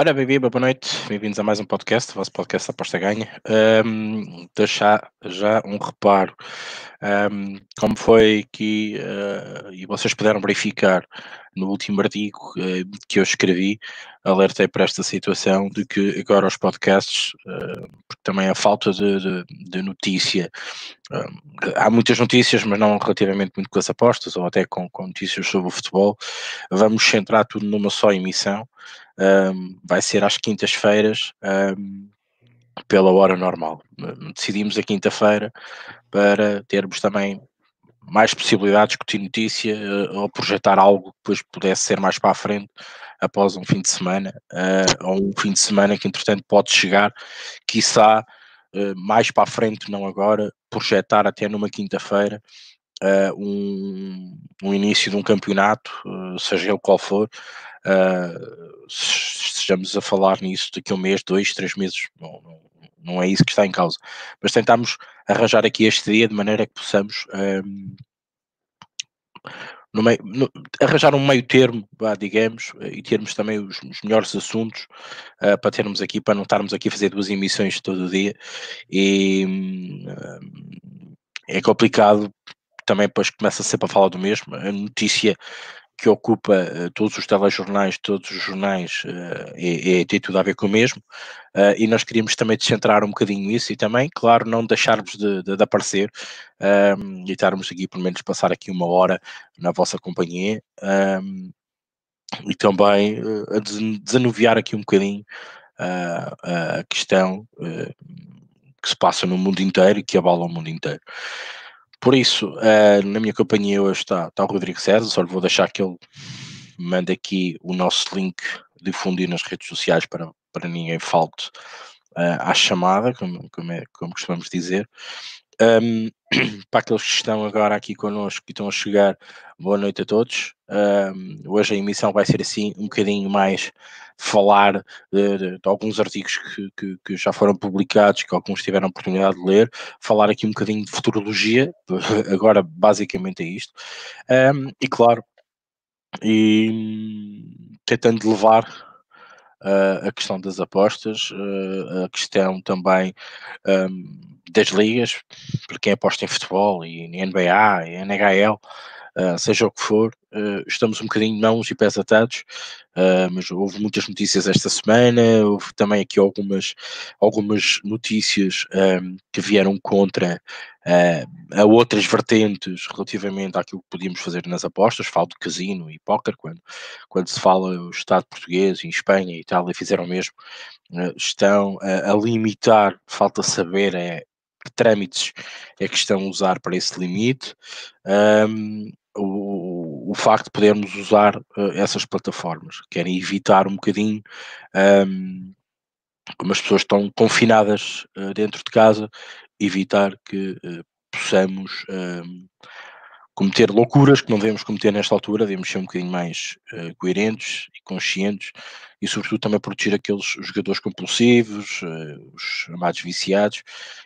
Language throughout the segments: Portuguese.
Ora, bem boa noite, bem-vindos a mais um podcast, o vosso podcast Aposta Ganha. Um, deixar já um reparo, um, como foi que, uh, e vocês puderam verificar no último artigo uh, que eu escrevi, alertei para esta situação de que agora os podcasts, uh, porque também a falta de, de, de notícia, há muitas notícias, mas não relativamente muito com as apostas, ou até com, com notícias sobre o futebol, vamos centrar tudo numa só emissão vai ser às quintas-feiras pela hora normal. Decidimos a quinta-feira para termos também mais possibilidades de discutir notícia uh, ou projetar algo que depois pudesse ser mais para a frente após um fim de semana uh, ou um fim de semana que entretanto pode chegar, quiçá uh, mais para a frente, não agora, projetar até numa quinta-feira uh, um, um, início de um campeonato, uh, seja ele qual for, uh, estejamos a falar nisso daqui a um mês, dois, três meses, não, não, é isso que está em causa, mas tentamos arranjar aqui este dia de maneira que possamos um, no meio, no, arranjar um meio termo, digamos, e termos também os, os melhores assuntos uh, para termos aqui, para não estarmos aqui a fazer duas emissões todo o dia e um, é complicado também depois começa sempre a falar do mesmo. A notícia que ocupa uh, todos os telejornais, todos os jornais, uh, é, é, tem tudo a ver com o mesmo, uh, e nós queríamos também descentrar um bocadinho isso e também, claro, não deixarmos de, de, de aparecer um, e estarmos aqui, pelo menos, passar aqui uma hora na vossa companhia um, e também a desanuviar aqui um bocadinho a questão que se passa no mundo inteiro e que abala o mundo inteiro. Por isso, uh, na minha companhia hoje está, está o Rodrigo César, só lhe vou deixar que ele mande aqui o nosso link difundir nas redes sociais para, para ninguém falte uh, à chamada, como, como, é, como costumamos dizer. Um, para aqueles que estão agora aqui connosco e estão a chegar, boa noite a todos. Um, hoje a emissão vai ser assim um bocadinho mais falar de, de, de alguns artigos que, que, que, já foram publicados, que alguns tiveram oportunidade de ler, falar aqui um bocadinho de futurologia, agora basicamente é isto. Um, e claro, e tentando levar uh, a questão das apostas, uh, a questão também um, das ligas, para quem aposta em futebol e em NBA e NHL, uh, seja o que for, uh, estamos um bocadinho mãos e pés atados, uh, mas houve muitas notícias esta semana, houve também aqui algumas, algumas notícias um, que vieram contra a outras vertentes relativamente àquilo que podíamos fazer nas apostas, falo de casino e póquer, quando, quando se fala o Estado português em Espanha e Itália fizeram mesmo, estão a, a limitar, falta saber é que trâmites é que estão a usar para esse limite, um, o, o, facto de podermos usar uh, essas plataformas, querem evitar um bocadinho, um, como as pessoas estão confinadas uh, dentro de casa, evitar que uh, possamos um, cometer loucuras que não devemos cometer nesta altura, devemos ser um bocadinho mais uh, coerentes e conscientes e sobretudo também proteger aqueles jogadores compulsivos, os chamados viciados,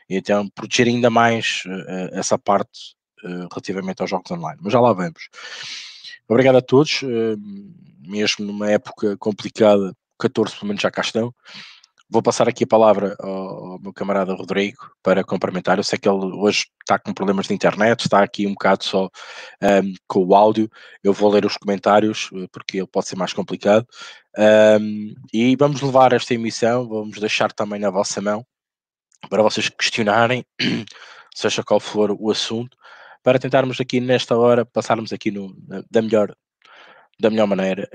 e então proteger ainda mais essa parte relativamente aos jogos online. Mas já lá vamos. Obrigado a todos, mesmo numa época complicada, 14 pelo menos já cá estão. Vou passar aqui a palavra ao, ao, meu camarada Rodrigo para complementar. Eu sei que ele hoje está com problemas de internet, está aqui um bocado só um, com o áudio. Eu vou ler os comentários eh, porque ele pode ser mais complicado. Um, e vamos levar esta emissão, vamos deixar também na vossa mão para vocês questionarem, seja qual for o assunto, para tentarmos aqui nesta hora passarmos aqui no, da melhor da melhor maneira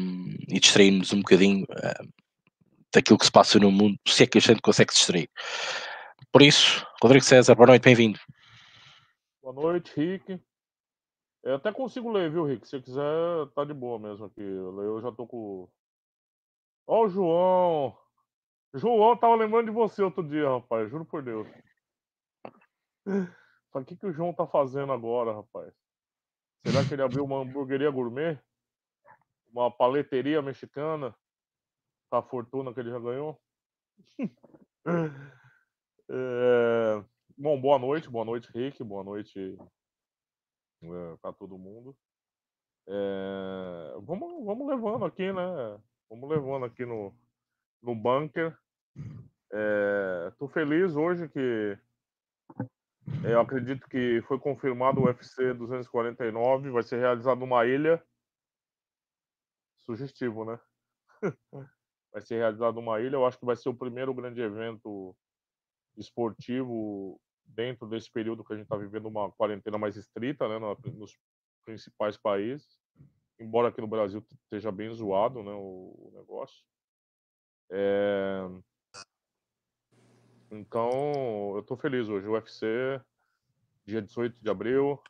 um, e distrairmos um bocadinho daquilo que se passa no mundo, se é que a gente consegue se distrair. Por isso, Rodrigo César, boa noite, bem-vindo. Boa noite, Rick. Eu até consigo ler, viu, Rick? Se quiser, tá de boa mesmo aqui. Eu já tô com. Ó, o João! João tava lembrando de você outro dia, rapaz, juro por Deus. O que, que o João tá fazendo agora, rapaz? Será que ele abriu uma hamburgueria gourmet? Uma paleteria mexicana? a fortuna que ele já ganhou. é... Bom, boa noite, boa noite, Rick, boa noite é, para todo mundo. É... Vamos, vamos levando aqui, né? Vamos levando aqui no, no bunker. É, feliz hoje que eu acredito que foi confirmado o UFC 249, vai ser realizado numa ilha. Sugestivo, né? vai ser realizado numa ilha. Eu acho que vai ser o primeiro grande evento esportivo dentro desse período que a gente está vivendo uma quarentena mais estrita, né, nos principais países. Embora aqui no Brasil esteja bem zoado, né, o, negócio. É... Então, eu estou feliz hoje. UFC, dia 18 de abril.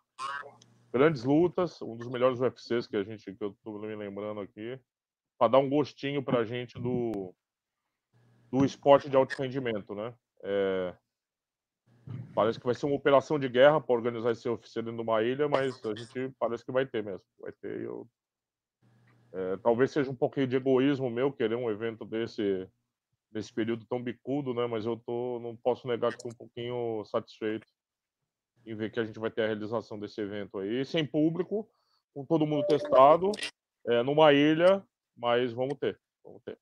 Grandes lutas, um dos melhores UFCs que a gente que eu estou me lembrando aqui, para dar um gostinho para a gente do do esporte de alto rendimento, né? É, parece que vai ser uma operação de guerra para organizar esse UFC dentro de uma ilha, mas a gente parece que vai ter mesmo. Vai ter. Eu, é, talvez seja um pouquinho de egoísmo meu querer um evento desse nesse período tão bicudo, né? Mas eu tô, não posso negar que estou um pouquinho satisfeito em ver que a gente vai ter a realização desse evento aí, sem público, com todo mundo testado, é, numa ilha, mas vamos ter, vamos ter.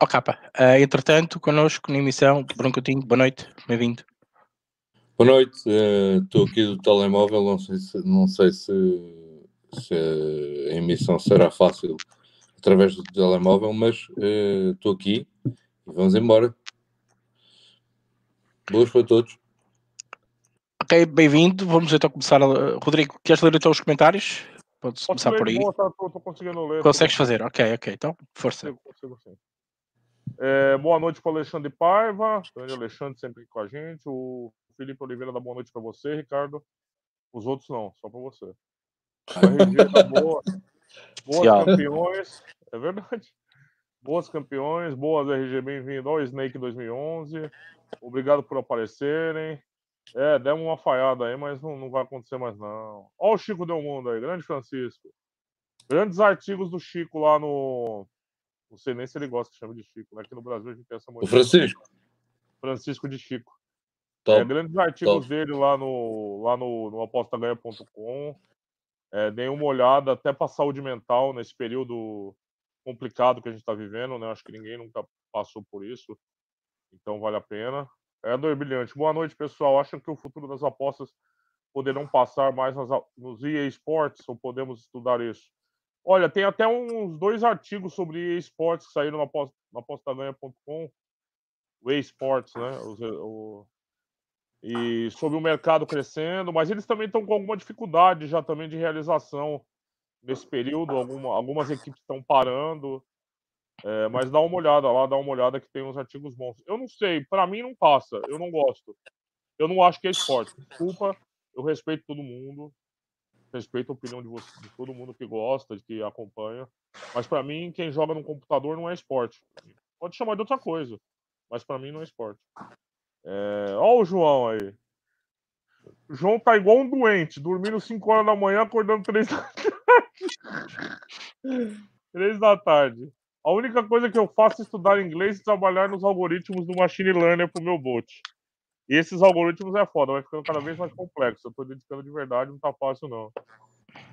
Ó oh, capa, uh, entretanto, connosco na emissão, Bruno Coutinho, boa noite, bem-vindo. Boa noite, estou uh, aqui do telemóvel, não sei se, não sei se, se a emissão será fácil através do telemóvel, mas estou uh, aqui e vamos embora. Boas para todos. Ok, bem-vindo. Vamos então começar. A... Rodrigo, queres ler então os comentários? Podes começar por aí. Estou conseguindo ler. Consegues fazer? Ok, ok. Então, força. Consigo, consigo, sim. É, boa noite para o Alexandre Paiva. Grande Alexandre sempre com a gente. O Felipe Oliveira dá boa noite para você, Ricardo. Os outros não, só para você. A RG tá boa. Boas campeões. É verdade. Boas campeões, boas RG, bem-vindo ao Snake 2011. Obrigado por aparecerem. É, demos uma falhada aí, mas não, não vai acontecer mais não. Olha o Chico Del Mundo aí, grande Francisco. Grandes artigos do Chico lá no. Não sei nem se ele gosta que chama de Chico, né? Aqui no Brasil a gente tem essa mulher. O Francisco. Francisco de Chico. É, grandes artigos Top. dele lá no, lá no, no apostaganha.com. É, dei uma olhada até para saúde mental nesse período complicado que a gente está vivendo, né? Acho que ninguém nunca passou por isso. Então vale a pena. É do brilhante. Boa noite, pessoal. Acham que o futuro das apostas poderão passar mais nas, nos EA Sports ou podemos estudar isso? Olha, tem até uns dois artigos sobre EA Sports que saíram na apostaganha.com, o EA Sports, né? o, e sobre o mercado crescendo, mas eles também estão com alguma dificuldade já também de realização nesse período. Alguma, algumas equipes estão parando. É, mas dá uma olhada lá, dá uma olhada que tem uns artigos bons. Eu não sei, para mim não passa, eu não gosto. Eu não acho que é esporte. Desculpa, eu respeito todo mundo, respeito a opinião de, você, de todo mundo que gosta, de que acompanha. Mas para mim, quem joga no computador não é esporte. Pode chamar de outra coisa, mas para mim não é esporte. É... Olha o João aí. O João tá igual um doente, dormindo 5 horas da manhã, acordando 3 da tarde. 3 da tarde. A única coisa que eu faço é estudar inglês e trabalhar nos algoritmos do Machine Learner pro meu bot. E esses algoritmos é foda, vai ficando cada vez mais complexo. Eu tô dedicando de verdade, não tá fácil não.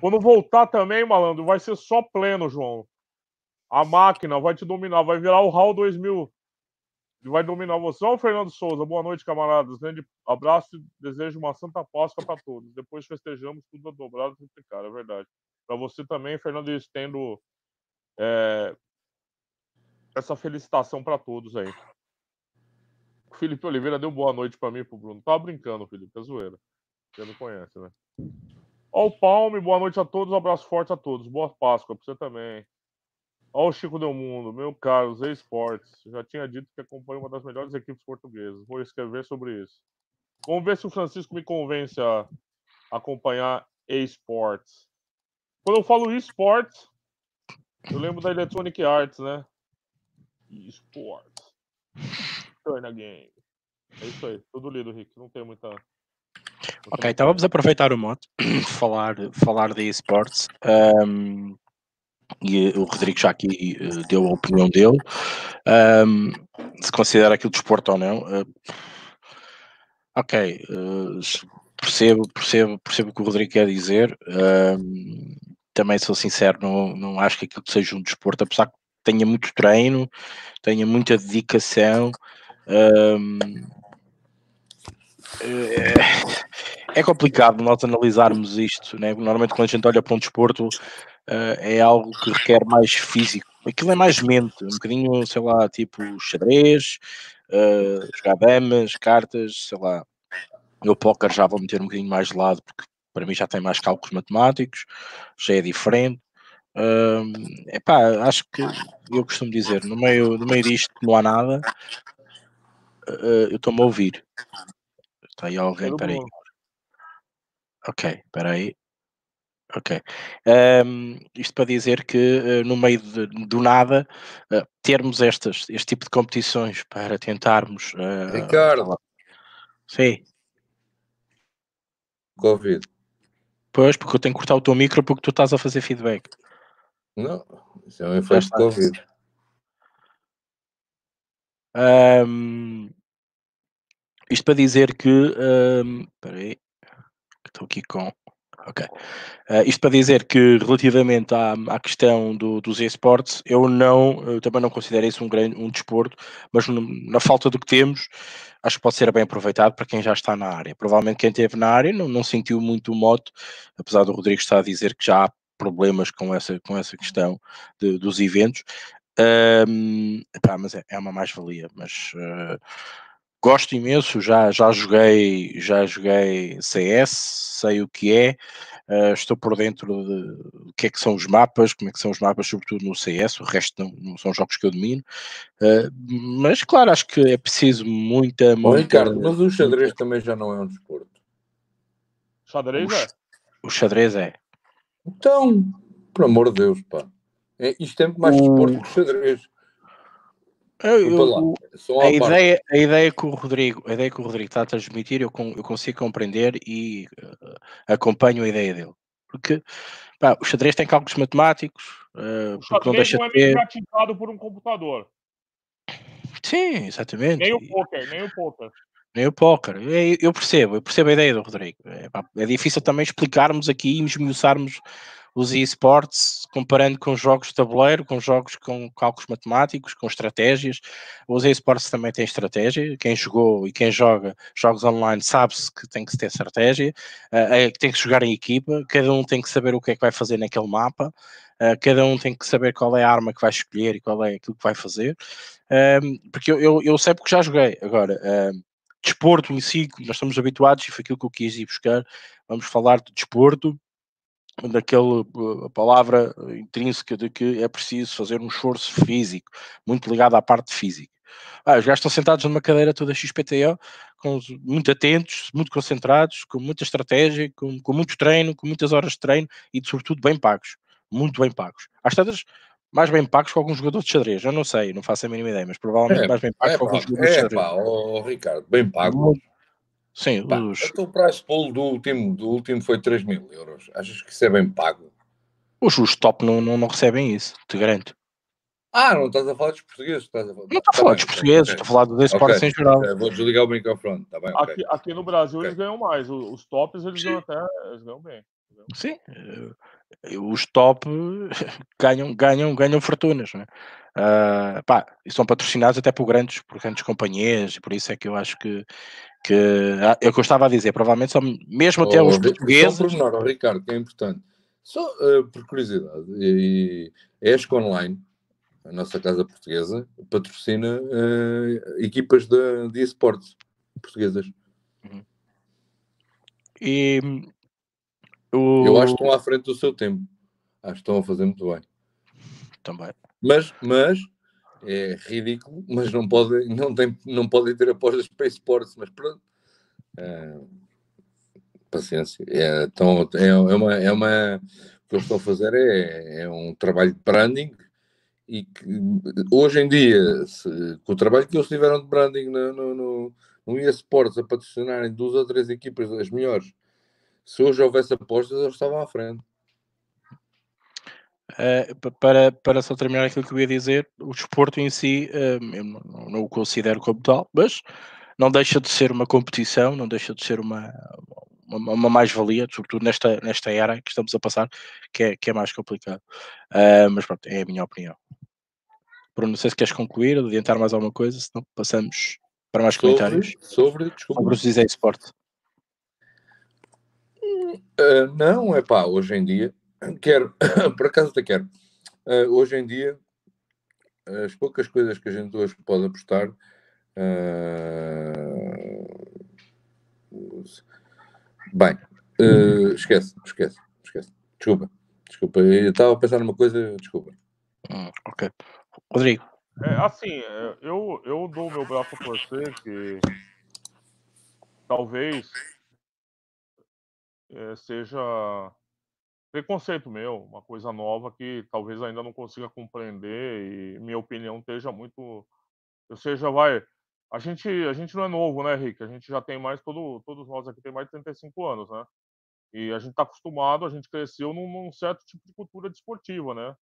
Quando voltar também, malandro, vai ser só pleno, João. A máquina vai te dominar, vai virar o HAL 2000. Vai dominar você. Olha o Fernando Souza, boa noite, camaradas. Grande abraço e desejo uma santa Páscoa para todos. Depois festejamos tudo dobrado e triplicado, é verdade. Para você também, Fernando, estendo é, essa felicitação para todos aí. O Felipe Oliveira deu boa noite para mim e pro Bruno. Tava brincando, Felipe, é zoeira. Você não conhece, né? Ó o Palme, boa noite a todos, um abraço forte a todos. Boa Páscoa para você também. Ó o Chico Del Mundo, meu caro, Zé Esportes. Já tinha dito que acompanha uma das melhores equipes portuguesas. Vou escrever sobre isso. Vamos ver se o Francisco me convence a acompanhar esportes. Quando eu falo esportes, eu lembro da Electronic Arts, né? esportes. Turn game. É isso aí, tudo lido, Rick. Não tem muita. ok, então vamos aproveitar o moto, falar, falar de esportes. Um, e o Rodrigo já aqui uh, deu a opinião dele. Um, se considera aquilo desporto ou não. Uh, ok, uh, percebo, percebo, percebo o que o Rodrigo quer dizer. também sou sincero, não, não acho que aquilo seja um desporto, apesar que tenha muito treino, tenha muita dedicação. Um, é, é complicado nós analisarmos isto, né? Normalmente quando a gente olha para um desporto uh, é algo que requer mais físico. Aquilo é mais mente, um bocadinho, sei lá, tipo xadrez, uh, jogar damas, cartas, sei lá. O póquer já vou meter um bocadinho mais de lado, porque para mim já tem mais cálculos matemáticos, já é diferente. Uh, epá, acho que eu costumo dizer, no meio, no meio disto não há nada, eu estou-me a ouvir. Está aí alguém, espera aí. Ok, espera aí. Ok. Um, isto para dizer que uh, no meio de, do nada uh, termos estas, este tipo de competições para tentarmos. Uh, Ricardo. Sim. Covid. Pois, porque eu tenho que cortar o teu micro porque tu estás a fazer feedback. Não, isso é um efeito de Covid. Um, isto para dizer que. Um, aí. Estou aqui com. Ok. Uh, isto para dizer que relativamente à, à questão do, dos esportes, eu não, eu também não considero isso um grande um desporto, mas no, na falta do que temos, acho que pode ser bem aproveitado para quem já está na área. Provavelmente quem esteve na área não, não sentiu muito o moto, apesar do Rodrigo estar a dizer que já há problemas com essa, com essa questão de, dos eventos. Um, epá, mas é, é uma mais-valia, mas uh, gosto imenso, já, já joguei, já joguei CS, sei o que é, uh, estou por dentro de o que é que são os mapas, como é que são os mapas, sobretudo no CS, o resto não, não são jogos que eu domino, uh, mas claro, acho que é preciso muita, muita... Ricardo, mas o xadrez muita... também já não é um desporto. Xadrez é? O xadrez é. Então, por amor de Deus, pá. É, isto é muito mais o... desporto que xadrez. Eu, eu, a, ideia, a ideia que o Rodrigo, a ideia que o Rodrigo está a transmitir, eu, eu consigo compreender e uh, acompanho a ideia dele. Porque pá, o xadrez tem cálculos matemáticos, uh, o xadrez não deixa não é de ter... por um computador. Sim, exatamente. Nem o poker, nem o poker. Nem o póquer. Eu percebo, eu percebo a ideia do Rodrigo. É, é difícil também explicarmos aqui e esmiuçarmos os esportes, comparando com jogos de tabuleiro, com jogos com cálculos matemáticos, com estratégias. Os esportes também têm estratégia. Quem jogou e quem joga jogos online sabe-se que tem que ter estratégia, uh, tem que jogar em equipa, cada um tem que saber o que é que vai fazer naquele mapa. Uh, cada um tem que saber qual é a arma que vai escolher e qual é aquilo que vai fazer, uh, porque eu, eu, eu, sei porque já joguei. Agora, uh, desporto em si, nós estamos habituados, e foi aquilo que eu quis ir buscar. Vamos falar de desporto, daquela uh, palavra intrínseca de que é preciso fazer um esforço físico, muito ligado à parte física. Ah, os gajos estão sentados numa cadeira toda XPTO, com, muito atentos, muito concentrados, com muita estratégia, com, com muito treino, com muitas horas de treino e, sobretudo, bem pagos. Muito bem pagos. Às tantas, mais bem pagos que alguns jogadores de xadrez. Eu não sei, não faço a mínima ideia, mas provavelmente é, mais bem pagos é, que alguns jogadores é, de xadrez. Pá, oh, Ricardo, bem pagos. Sim, Pá, os... Então o price pool do último, do último foi 3 mil euros. Achas que isso é bem pago? Os, os top não, não, não recebem isso, te garanto. Ah, não estás a falar dos portugueses? Estás a falar... Não estou a falar dos portugueses, estou a falar do esportes okay. em geral. Okay. Vou desligar o microfone, tá bem? Okay. Aqui, aqui no Brasil eles ganham mais, os tops eles ganham até eles ganham bem. Sim, os top ganham, ganham, ganham fortunas, né? Uh, pá, e são patrocinados até por grandes, por grandes companhias, e por isso é que eu acho que, que é o que eu estava a dizer, provavelmente são mesmo até oh, os portugueses. Só menor, oh, Ricardo, que é importante, só uh, por curiosidade, e, e a ESC Online, a nossa casa portuguesa, patrocina uh, equipas de, de esportes portuguesas. Uhum. E o... eu acho que estão à frente do seu tempo, acho que estão a fazer muito bem. Também. Mas, mas é ridículo, mas não podem, não tem, não podem ter apostas para esportes, mas pronto. É, paciência. É, então, é, é, uma, é uma. O que eu estou a fazer é, é um trabalho de branding e que hoje em dia, se, com o trabalho que eles tiveram de branding no, no, no, no eSports a patrocinarem duas ou três equipas as melhores, se hoje houvesse apostas, eles estavam à frente. Uh, para, para só terminar aquilo que eu ia dizer, o desporto em si, uh, eu não, não, o considero como tal, mas não deixa de ser uma competição, não deixa de ser uma, uma, uma mais-valia, sobretudo nesta, nesta era que estamos a passar, que é, que é mais complicado. Uh, mas pronto, é a minha opinião. Bruno, não sei se queres concluir, adiantar mais alguma coisa, senão passamos para mais Sobre, comentários sobre, desculpa. sobre o Zizé Sport. Uh, não, é pá, hoje em dia, quero, por acaso até quero, Uh, hoje em dia, as poucas coisas que a gente hoje pode apostar, uh, bem, uh, esquece, esquece, esquece, desculpa, desculpa, eu estava a pensar numa coisa, desculpa. Hum, ok. Rodrigo. É, assim, eu, eu dou meu braço a torcer que talvez é, seja preconceito meu, uma coisa nova que talvez ainda não consiga compreender e minha opinião esteja muito, ou seja, vai, a gente a gente não é novo, né, Rick? A gente já tem mais todo, todos nós aqui tem mais de 35 anos, né? E a gente está acostumado, a gente cresceu num, num, certo tipo de cultura desportiva, né?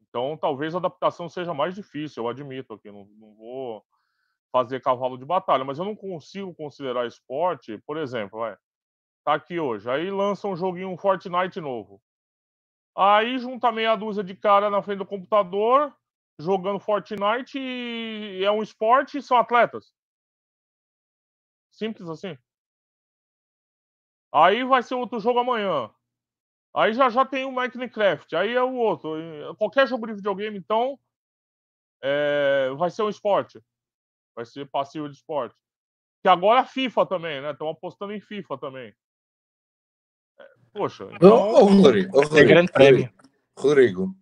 Então, talvez a adaptação seja mais difícil, eu admito aqui, não, não vou fazer cavalo de batalha, mas eu não consigo considerar esporte, por exemplo, vai, tá aqui hoje. Aí lança um joguinho um Fortnite novo. Aí junta meia dúzia de cara na frente do computador, jogando Fortnite e é um esporte e são atletas. Simples assim. Aí vai ser outro jogo amanhã. Aí já já tem o Minecraft, aí é o outro. Qualquer jogo de videogame, então, é... vai ser um esporte. Vai ser passivo de esporte. Que agora é FIFA também, né? Estão apostando em FIFA também. Poxa, então... Oh, oh, Rodrigo, oh, Rodrigo, é grande prémio. Rodrigo,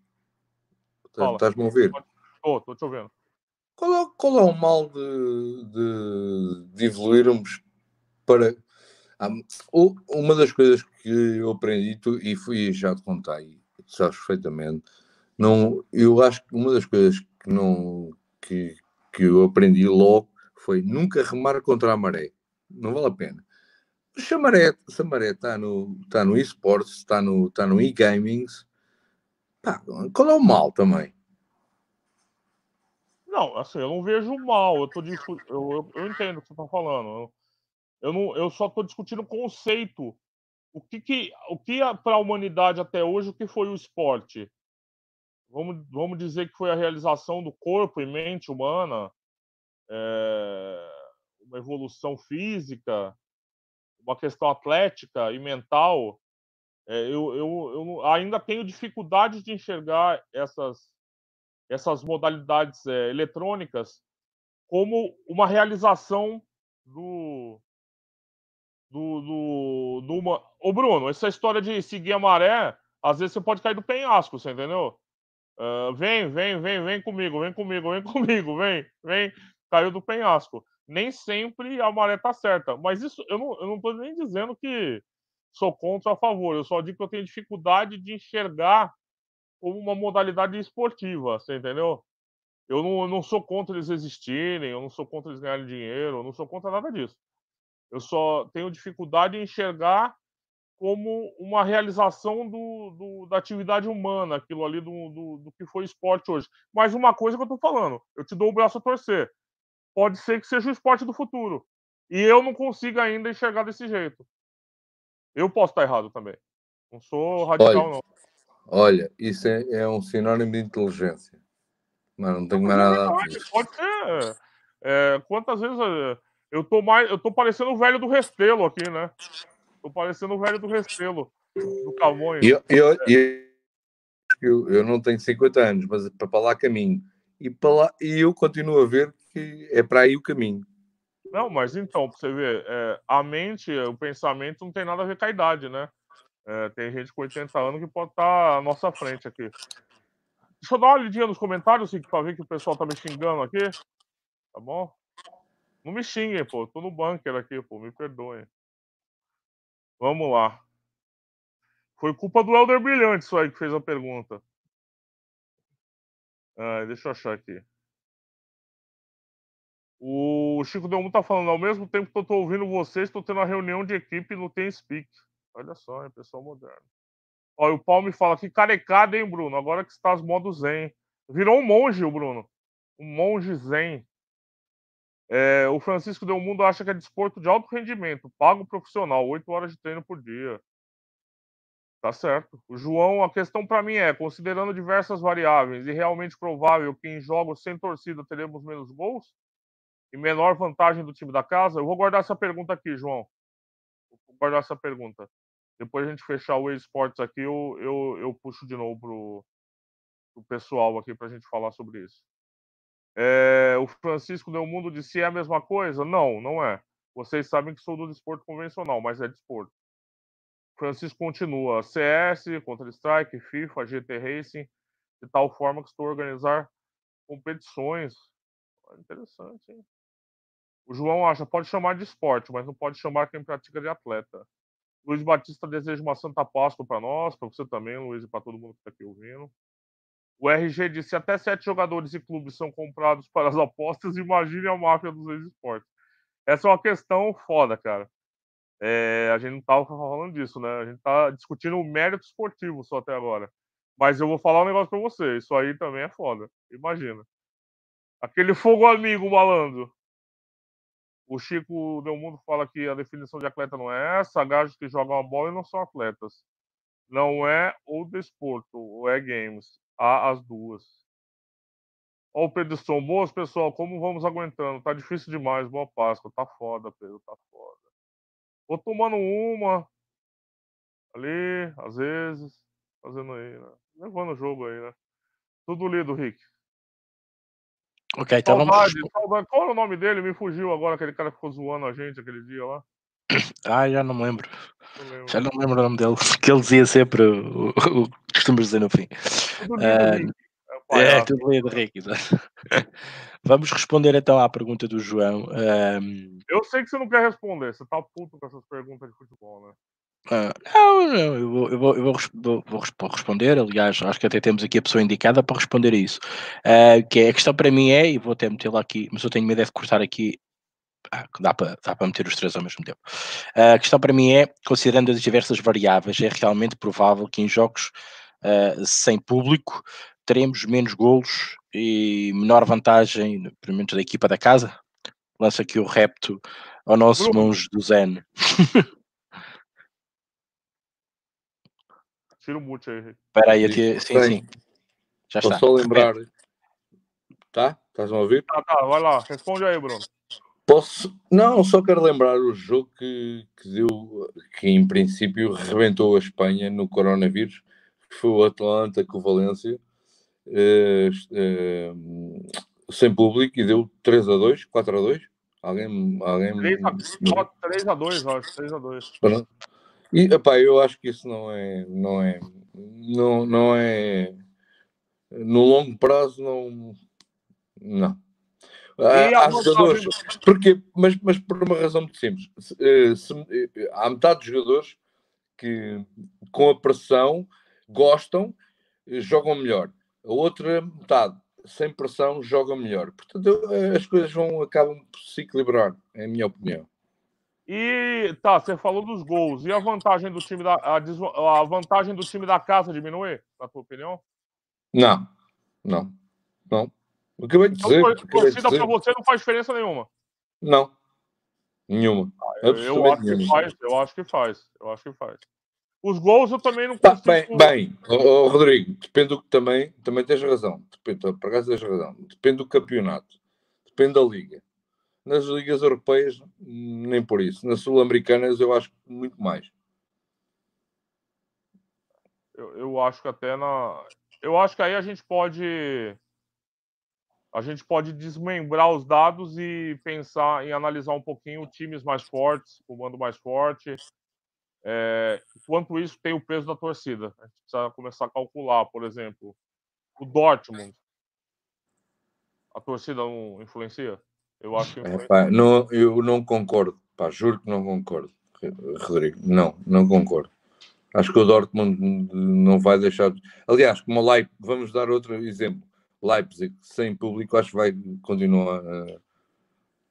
estás-me a ouvir? Estou, estou te ouvindo. Qual é, qual é o mal de, de, de evoluirmos para. Ah, uma das coisas que eu aprendi tu, e fui já te contei, sabes perfeitamente, não, eu acho que uma das coisas que, não, que, que eu aprendi logo foi nunca remar contra a maré. Não vale a pena. Chamaré, Samaré está no, tá no esportes, está no, tá no e-gamings. Qual é o mal também? Não, assim, eu não vejo mal. Eu, tô, eu, eu, eu entendo o que você está falando. Eu, eu, não, eu só estou discutindo o conceito. O que, que, o que para a humanidade até hoje, o que foi o esporte? Vamos, vamos dizer que foi a realização do corpo e mente humana, é, uma evolução física, uma questão atlética e mental, é, eu, eu, eu ainda tenho dificuldade de enxergar essas, essas modalidades é, eletrônicas como uma realização do. do, do, do uma... Ô, Bruno, essa história de seguir a maré, às vezes você pode cair do penhasco, você entendeu? Uh, vem, vem, vem, vem comigo, vem comigo, vem comigo, vem, vem, caiu do penhasco nem sempre a maré tá certa. Mas isso eu não, eu não tô nem dizendo que sou contra ou a favor. Eu só digo que eu tenho dificuldade de enxergar como uma modalidade esportiva, você entendeu? Eu não, eu não sou contra eles existirem, eu não sou contra eles ganharem dinheiro, eu não sou contra nada disso. Eu só tenho dificuldade em enxergar como uma realização do, do, da atividade humana, aquilo ali do, do, do, que foi esporte hoje. Mas uma coisa que eu tô falando, eu te dou o braço a torcer pode ser que seja o esporte do futuro. E eu não consigo ainda enxergar desse jeito. Eu posso estar errado também. Não sou radical, olha, não. Olha, isso é, é, um sinônimo de inteligência. Mas não tenho mais nada a dizer. Pode ser. É, quantas vezes é, eu tô mais. Eu tô parecendo o velho do Restelo aqui, né? Tô parecendo o velho do Restelo, do Camões. Eu, eu, eu, eu, não tenho 50 anos, mas para lá caminho. E, para lá, e eu continuo a ver que é para aí o caminho. Não, mas então, para você ver, é, a mente, o pensamento não tem nada a ver com a idade, né? É, tem gente com 80 anos que pode estar à nossa frente aqui. Deixa eu dar uma lidinha nos comentários, assim, para ver que o pessoal tá me xingando aqui. Tá bom? Não me xinguem, pô. tô no bunker aqui, pô. Me perdoem. Vamos lá. Foi culpa do Elder Brilhante isso aí que fez a pergunta. Ah, deixa eu achar aqui. O Chico Delmo tá falando, ao mesmo tempo que eu tô ouvindo vocês, tô tendo uma reunião de equipe no TeamSpeak. Olha só, é pessoal moderno. Olha, o Paulo me fala que carecada, hein, Bruno? Agora que está as modos zen. Virou um monge, o Bruno. Um monge zen. É, o Francisco Del Mundo acha que é desporto de alto rendimento, pago profissional, 8 horas de treino por dia. Tá certo. O João, a questão para mim é, considerando diversas variáveis e realmente provável que em jogos sem torcida teremos menos gols e menor vantagem do time da casa, eu vou guardar essa pergunta aqui, João. Vou guardar essa pergunta. Depois a gente fechar o esportes aqui, eu, eu, eu puxo de novo pro, pro pessoal aqui para a gente falar sobre isso. É, o Francisco Del Mundo disse: é a mesma coisa? Não, não é. Vocês sabem que sou do desporto convencional, mas é desporto. Francisco continua: CS, Counter-Strike, FIFA, GT Racing, de tal forma que estou a organizar competições. Interessante, hein? O João acha, pode chamar de esporte, mas não pode chamar quem pratica de atleta. Luiz Batista deseja uma Santa Páscoa para nós, para você também, Luiz, e para todo mundo que está aqui ouvindo. O RG disse: até sete jogadores e clubes são comprados para as apostas. Imagine a máfia dos esportes. Essa é uma questão foda, cara. É, a gente não estava falando disso, né? A gente está discutindo o mérito esportivo só até agora. Mas eu vou falar um negócio para você. Isso aí também é foda. Imagina. Aquele fogo amigo, malandro. O Chico Del Mundo fala que a definição de atleta não é essa. Gajos que jogam a bola e não são atletas. Não é o desporto, ou é games. Há as duas. Ó, o Pedro Strom. Boas, pessoal. Como vamos aguentando? Tá difícil demais. Boa Páscoa. Tá foda, Pedro. Tá foda. Vou tomando uma. Ali, às vezes. Fazendo aí, né? Levando o jogo aí, né? Tudo lido, Rick. Ok, então saudade, vamos. saudade. Qual era o nome dele? Me fugiu agora, aquele cara que ficou zoando a gente aquele dia lá. Ah, já não me lembro. Não lembro. Já não lembro o nome dele. Que ele dizia sempre o, o, o que dizer no fim. Tudo lido, Ah, Rick. É, tudo lido, Rick. exato. Vamos responder então à pergunta do João. Ahm, Eu sei que você não quer responder. Você tá puto com essas perguntas de futebol, né? ah, não, não, eu vou, eu vou, eu vou, vou- vou res- vou responder. Aliás, acho que até temos aqui a pessoa indicada para responder a isso. Ah, que é, a questão para mim é, e vou até metê-la aqui, mas eu tenho medo é de cortar aqui. ah, dá para dá para meter os três ao mesmo tempo. Ah, a questão para mim é, considerando as diversas variáveis, é realmente provável que em jogos ah, sem público teremos menos golos e menor vantagem, pelo menos da equipa da casa. Lança aqui o repto ao nosso Bruno. monge do Zen. Tira o mute aí. Espera aí, até- sim, Bem, sim. Já está. só lembrar. Tá? Estás a ouvir? Tá, tá, vai lá. Responde aí, Bruno. Posso. Não, só quero lembrar o jogo que, que deu, que em princípio rebentou a Espanha no coronavírus, que foi o Atlanta com o Valência, sem público, e deu 3 a 2, 4 a 2. Alguém. alguém 3 a 3x2, acho. 3x2. Pronto. E epá, eu acho que isso não é, não é, não, não é, no longo prazo não, não. A Há, há jogadores, porque, mas, mas por uma razão muito simples. Se- eh, se- eh, há metade dos jogadores que com a pressão gostam, eh, jogam melhor. A outra metade, sem pressão, jogam melhor. Portanto, eh, as coisas vão, acabam por se equilibrar, é a minha opinião. E tá, você falou dos gols. E a vantagem do time da a, a vantagem do time da casa diminuir, na tua opinião? Não, não, não. Acabei de Então, dizer. Acabei de torcida dizer. pra você não faz diferença nenhuma. Não, nenhuma. Eu Absolutamente acho que nenhuma. faz, eu acho que faz, eu acho que faz. Os gols eu também não Tá, consigo. bem, bem, ó, Rodrigo, depende do que também, também tens razão. Depende, por acaso tens razão. Depende do campeonato, depende da liga. Nas ligas europeias, nem por isso. Nas sul-americanas, eu acho muito mais. Eu, eu acho que até na. Eu acho que aí a gente pode. A gente pode desmembrar os dados e pensar em analisar um pouquinho times mais fortes, comando mais forte. É, enquanto isso, tem o peso da torcida. A gente precisa começar a calcular, por exemplo, o Dortmund. A torcida não influencia? Eu acho que É, influencia. pá, não, eu não concordo. Pá, juro que não concordo, Rodrigo. Não, não concordo. Acho que o Dortmund não vai deixar. de- Aliás, como o Leipzig, vamos dar outro exemplo. Leipzig, sem público, acho que vai continuar a,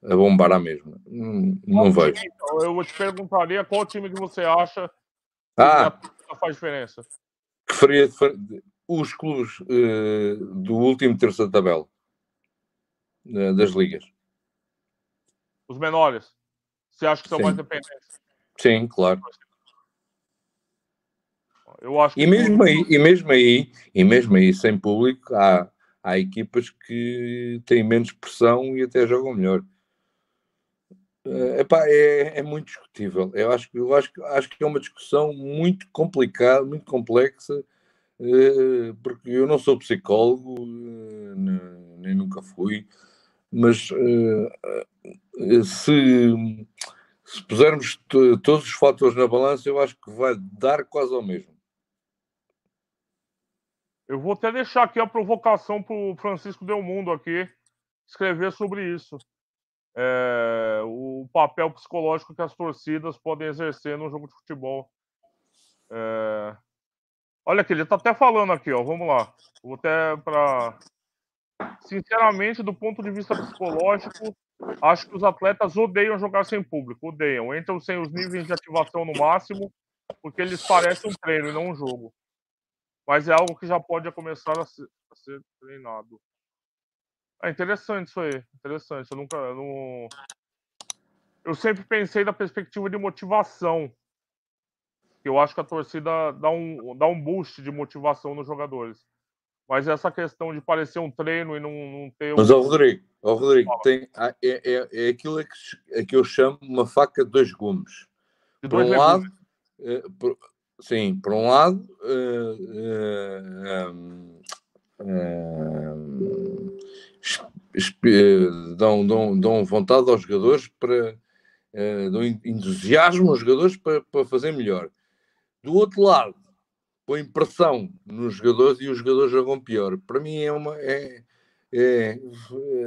a bombar a mesma. Não, não Qual vejo. então? Eu te perguntaria qual time que você acha que Ah, faz diferença. que faria os clubes eh, do último terço da tabela eh, das ligas. Os menores. Você acha que são Sim. mais dependentes? Sim, claro. Eu acho e mesmo aí, e mesmo aí, e mesmo aí sem público, há, há equipas que têm menos pressão e até jogam melhor. Uh, epá, é, é muito discutível. Eu acho, eu acho, acho que é uma discussão muito complicada, muito complexa, uh, porque eu não sou psicólogo, uh, nem nunca fui, mas se, se pusermos todos os fatores na balança, eu acho que vai dar quase ao mesmo. Eu vou até deixar aqui a provocação para o Francisco Del Mundo aqui escrever sobre isso é, o papel psicológico que as torcidas podem exercer no jogo de futebol. É, olha aqui, ele está até falando aqui, ó. Vamos lá. Vou até para. Sinceramente, do ponto de vista psicológico, acho que os atletas odeiam jogar sem público, odeiam. Entram sem os níveis de ativação no máximo, porque eles parecem um treino e não um jogo. Mas é algo que já pode começar a ser, a ser treinado. É interessante isso aí. Interessante. Eu nunca. Eu, não... eu sempre pensei da perspectiva de motivação. Eu acho que a torcida dá um, dá um boost de motivação nos jogadores. Mas essa questão de parecer um treino e não, não ter. Um... Mas, ó, Rodrigo, ó, Rodrigo tem, é, é, é aquilo que, é que eu chamo uma faca de dois gumes. De por um lado, é, por, sim, por um lado, uh, uh, uh, dão, dão, dão vontade aos jogadores para uh, dão entusiasmo aos jogadores para, para fazer melhor. Do outro lado, põe pressão nos jogadores e os jogadores jogam pior. Para mim é uma é, é,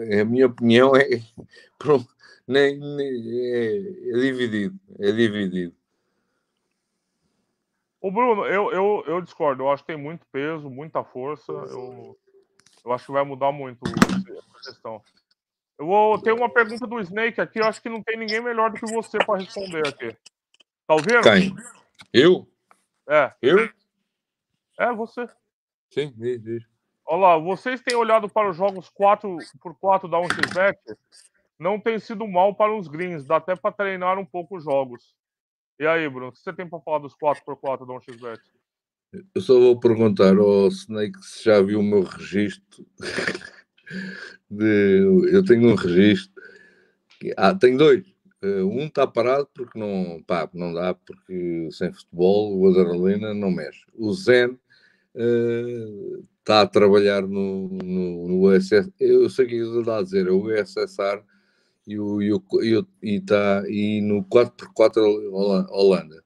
é a minha opinião é, é, é dividido, é dividido. O Bruno, eu, eu, eu discordo. Eu acho que tem muito peso, muita força. Eu, eu acho que vai mudar muito essa questão. Eu vou ter uma pergunta do Snake aqui. Eu acho que não tem ninguém melhor do que você para responder aqui. Tá ouvindo? Quem? Eu? É. Eu? É, você. Sim, diz. Olha lá, vocês têm olhado para os jogos 4x4 da 1xBet? Não tem sido mal para os greens, dá até para treinar um pouco os jogos. E aí, Bruno, o que você tem para falar dos 4x4 da 1xBet? Eu só vou perguntar ao Snake se já viu o meu registro. de, eu tenho um registro. Ah, tenho dois. Uh, um está parado porque não, pá, não dá, porque sem futebol o Adrenalina não mexe. O Zen uh, está a trabalhar no, no, no USS. Eu sei o que ele está a dizer, é o USSR e, o, e, o, e, e, tá, e no 4x4 Holanda.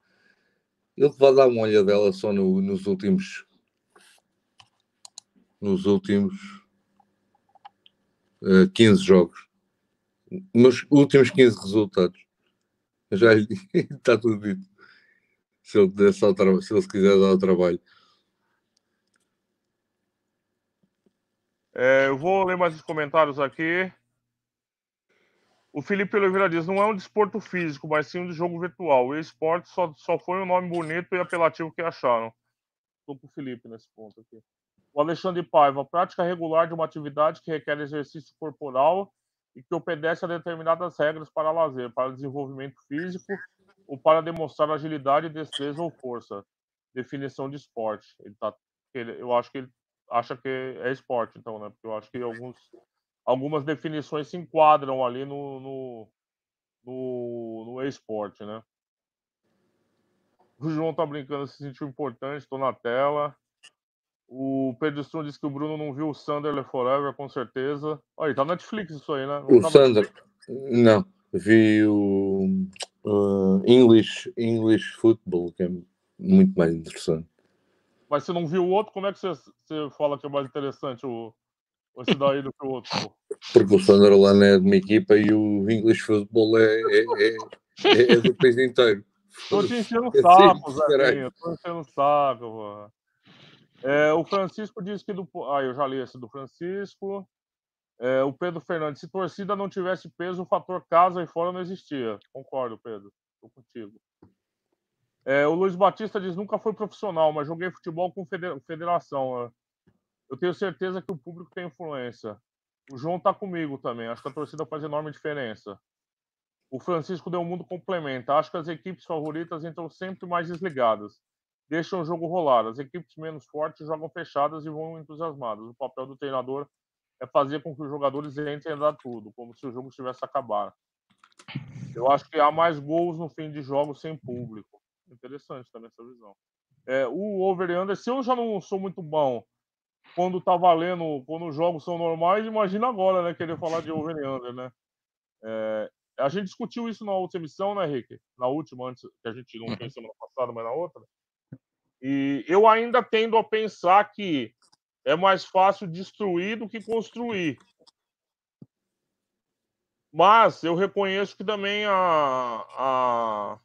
Ele vai dar uma olhadela só no, nos últimos. Nos últimos uh, eh, 15 jogos. Nos últimos 15 resultados. Já lhe está tudo dito. Se ele, se ele, se ele quiser dar o trabalho. É, eu vou ler mais os comentários aqui. O Felipe Oliveira diz: não é um desporto físico, mas sim um jogo virtual. O esporte só, só foi um nome bonito e apelativo que acharam. Estou com o Felipe nesse ponto aqui. O Alexandre Paiva: prática regular de uma atividade que requer exercício corporal e que obedece a determinadas regras para lazer, para desenvolvimento físico ou para demonstrar agilidade, destreza ou força. Definição de esporte. Ele tá, ele, eu acho que ele acha que é esporte, então, né? Porque eu acho que alguns algumas definições se enquadram ali no, no, no, no esporte, né? O João tá brincando, se sentiu importante, estou na tela. O Pedro Strum disse que o Bruno não viu o Sunderland Forever, com certeza. Olha, tá na Netflix isso aí, né? Não o tá Sander, não. Vi o uh, English, English Football, que é muito mais interessante. Mas você não viu o outro, como é que você, você fala que é mais interessante o, esse daí do que o outro. Porque o Sunderland é de uma equipa e o English Football é, é, é, é do país inteiro. Tô te enchendo o saco, Zé. Tô enchendo o saco. É, o Francisco disse que do. Ah, eu já li esse do Francisco. É, o Pedro Fernandes, se torcida não tivesse peso, o fator casa e fora não existia. Concordo, Pedro. Estou contigo. É, o Luiz Batista diz: nunca foi profissional, mas joguei futebol com federação. Eu tenho certeza que o público tem influência. O João está comigo também. Acho que a torcida faz enorme diferença. O Francisco Del Mundo complementa. Acho que as equipes favoritas entram sempre mais desligadas. deixam o jogo rolar. As equipes menos fortes jogam fechadas e vão entusiasmadas. O papel do treinador é fazer com que os jogadores entrem a dar tudo, como se o jogo estivesse a acabar. Eu acho que há mais gols no fim de jogo sem público. Interessante também essa visão. É, o over under, se eu já não sou muito bom quando tá valendo, quando os jogos são normais, imagina agora, né? Querer falar de over e under, né? É, a gente discutiu isso na outra emissão, né, Rick? Na última, antes que a gente não fez semana passada, mas na outra. E eu ainda tendo a pensar que é mais fácil destruir do que construir. Mas eu reconheço que também a, a,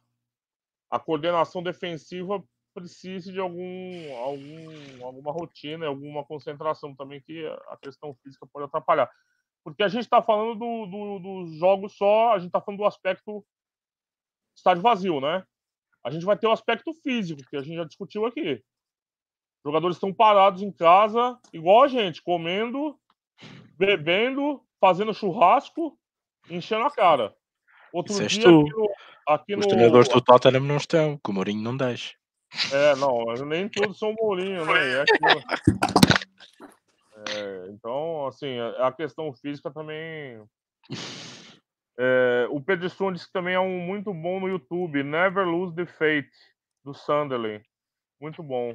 a coordenação defensiva precisa de algum, algum, alguma rotina, alguma concentração também, que a questão física pode atrapalhar. Porque a gente está falando do, do, dos jogos só, a gente está falando do aspecto estádio vazio, né? A gente vai ter o aspecto físico, que a gente já discutiu aqui. Os jogadores estão parados em casa, igual a gente, comendo, bebendo, fazendo churrasco, enchendo a cara. Outro Isso dia, aqui no, aqui Os no... treinadores do Tottenham não estão, que o Mourinho não deixa. É, não, nem todos são Mourinho, né? É é, então, assim, a questão física também. É, o Pedro Stone disse que também é um muito bom no YouTube. Never Lose the Faith, do Sunderland. Muito bom.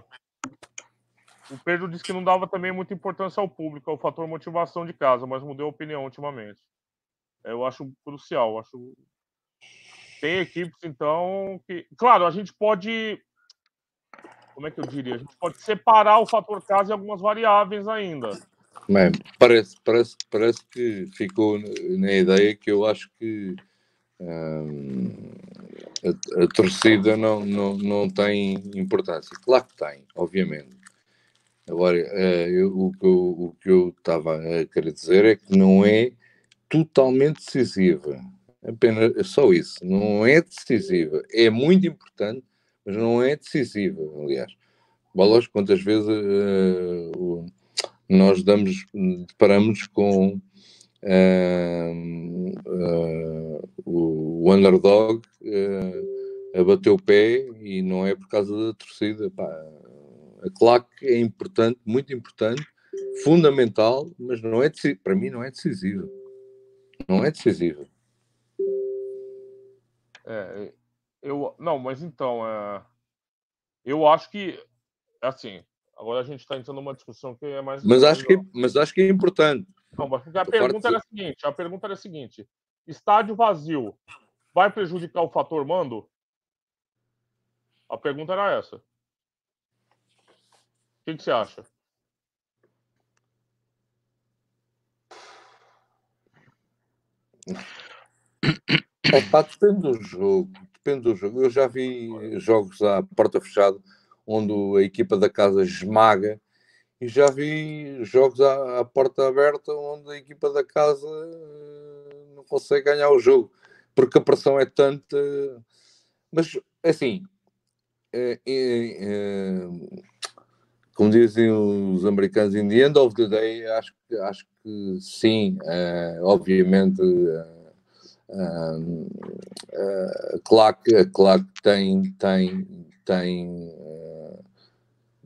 O Pedro disse que não dava também muita importância ao público, ao fator motivação de casa, mas mudou a opinião ultimamente. Eu acho crucial. Acho... Tem equipes, então, que. Claro, a gente pode como é que eu diria? A gente pode separar o fator casa em algumas variáveis ainda. Parece, parece, parece que ficou na ideia que eu acho que hum, a, a, torcida não, não, não tem importância. Claro que tem, obviamente. Agora, uh, eu, o, que eu, o que eu estava a querer dizer é que não é totalmente decisiva. Apenas só isso. Não é decisiva. É muito importante, mas não é decisiva, aliás. Bolas, quantas vezes uh, nós damos, deparamos com uh, uh, o underdog a bater o pé e não é por causa da torcida. Pá. A claque é importante, muito importante, fundamental, mas não é para mim não é decisivo. Não é decisivo. É, eu, não, mas então, é, eu acho que, assim, agora a gente está entrando numa discussão que é mais. Mas acho, que, mas acho que é importante. Não, mas a pergunta era a seguinte: a pergunta era a seguinte: estádio vazio vai prejudicar o fator mando? A pergunta era essa. O que, que você acha? É, pá, depende do jogo depende do jogo. Eu já vi jogos à porta fechada onde a equipa da casa esmaga e já vi jogos à, à porta aberta onde a equipa da casa eh, não consegue ganhar o jogo porque a pressão é tanta. Mas assim, é, é, é, como dizem os americanos, in the end of the day, acho, acho que sim, eh, obviamente Uh, uh, claro que, claro que tem, tem, tem uh,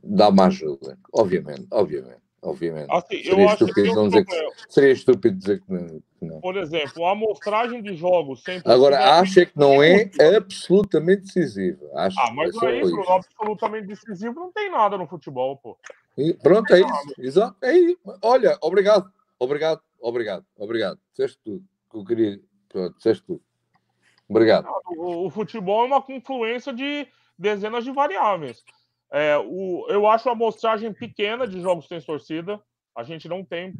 dá uma ajuda, obviamente, obviamente, obviamente. Assim, seria, estúpido não dizer que, seria estúpido dizer que não, que não. Por exemplo, a amostragem de jogos sempre. Agora, acha que não é absolutamente decisivo. Acho ah, mas é, é isso, isso. absolutamente decisivo não tem nada no futebol, pô. E, pronto, é isso. Exato. É isso. Olha, obrigado, obrigado, obrigado, obrigado. Fizeste tudo que eu queria disseste. Obrigado. O, o, futebol é uma confluência de dezenas de variáveis. É, o, eu acho a amostragem pequena de jogos sem torcida. A gente não tem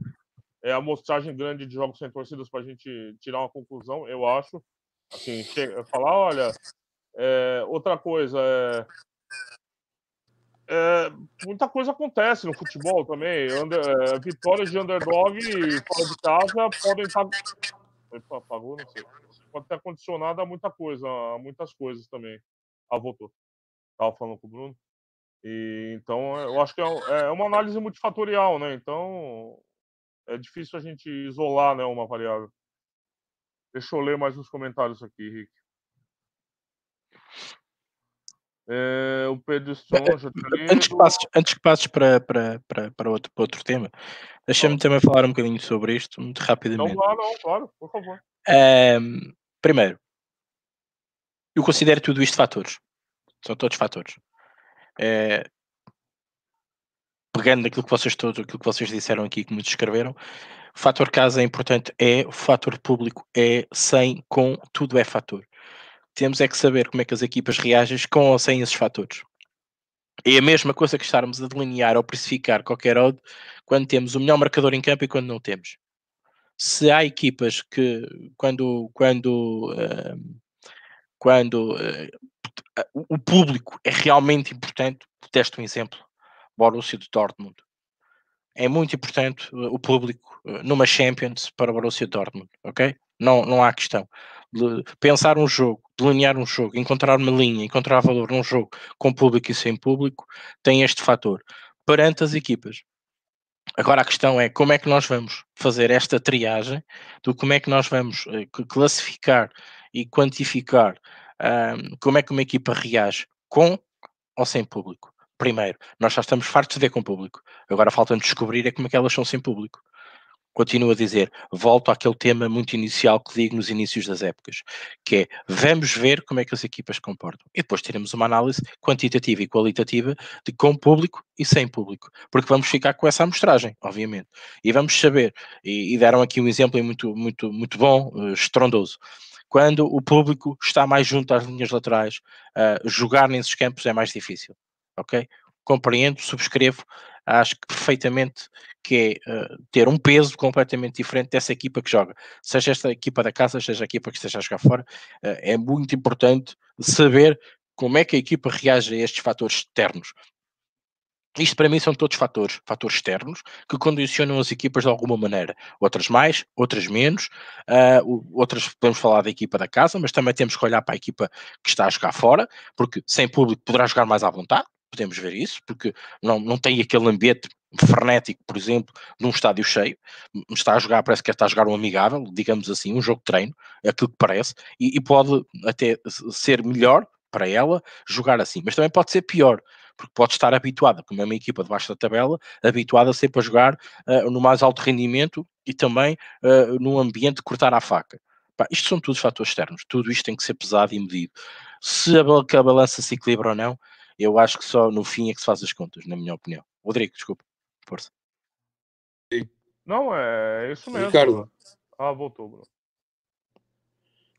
é, amostragem grande de jogos sem torcidas para a gente tirar uma conclusão, eu acho. Assim, chega, falar, olha, é, outra coisa, é, é, muita coisa acontece no futebol também. Under, é, vitórias de underdog fora de casa podem estar apagou, não sei. Pode ter condicionado a muita coisa, a muitas coisas também. Ah, voltou. Tava falando com o Bruno. E, então, eu acho que é, é uma análise multifatorial, né? Então, é difícil a gente isolar né, uma variável. Deixa eu ler mais uns comentários aqui, Rick. É, o Pedro Sonja. Antes que passes, antes que passes para, para, para, para, outro, para outro tema, deixa-me também falar um bocadinho sobre isto, muito rapidamente. Não, não, claro, por favor. Um, primeiro, eu considero tudo isto fatores. São todos fatores. É, pegando naquilo que vocês todos, aquilo que vocês disseram aqui, que me descreveram, o fator casa é importante, é, o fator público é, sem, com, tudo é fator. Temos é que saber como é que as equipas reagem com ou sem esses fatores. É a mesma coisa que estarmos a delinear ou precificar qualquer odd quando temos o melhor marcador em campo e quando não temos. Se há equipas que, quando, quando, uh, quando uh, o público é realmente importante, teste um exemplo, Borussia de Dortmund. É muito importante uh, o público uh, numa Champions para o Borussia Dortmund, ok? Não, não há questão. Pensar um jogo, delinear um jogo, encontrar uma linha, encontrar valor num jogo com público e sem público, tem este fator. Perante as equipas. Agora a questão é como é que nós vamos fazer esta triagem, do como é que nós vamos uh, classificar e quantificar um, como é que uma equipa reage com ou sem público. Primeiro, nós já estamos fartos de ver com público. Agora falta-nos descobrir é como é que elas são sem público. Continuo a dizer, volto àquele tema muito inicial que digo nos inícios das épocas, que é vamos ver como é que as equipas comportam. E depois teremos uma análise quantitativa e qualitativa de com público e sem público, porque vamos ficar com essa amostragem, obviamente. E vamos saber, e, e deram aqui um exemplo muito, muito, muito bom, uh, estrondoso quando o público está mais junto às linhas laterais, uh, jogar nesses campos é mais difícil ok? Compreendo, subscrevo, acho que perfeitamente que é uh, ter um peso completamente diferente dessa equipa que joga. Seja esta equipa da casa, seja a equipa que esteja a jogar fora, uh, é muito importante saber como é que a equipa reage a estes fatores externos. Isto para mim são todos fatores, fatores externos, que condicionam as equipas de alguma maneira. Outras mais, outras menos. Uh, outras podemos falar da equipa da casa, mas também temos que olhar para a equipa que está a jogar fora, porque sem público poderá jogar mais à vontade, podemos ver isso, porque não, não tem aquele ambiente frenético, por exemplo, num estádio cheio, está a jogar, parece que está a jogar um amigável, digamos assim, um jogo de treino, é aquilo que parece, e, e pode até ser melhor para ela jogar assim, mas também pode ser pior, porque pode estar habituada, como é uma equipa debaixo da tabela, habituada sempre a jogar uh, no mais alto rendimento e também uh, num ambiente de cortar a faca. Pá, isto são todos fatores externos, tudo isto tem que ser pesado e medido. Se a balança se equilibra ou não, eu acho que só no fim é que se faz as contas, na minha opinião. Rodrigo, desculpa, força. Não, é isso mesmo. Ricardo. Ah, voltou, Bruno.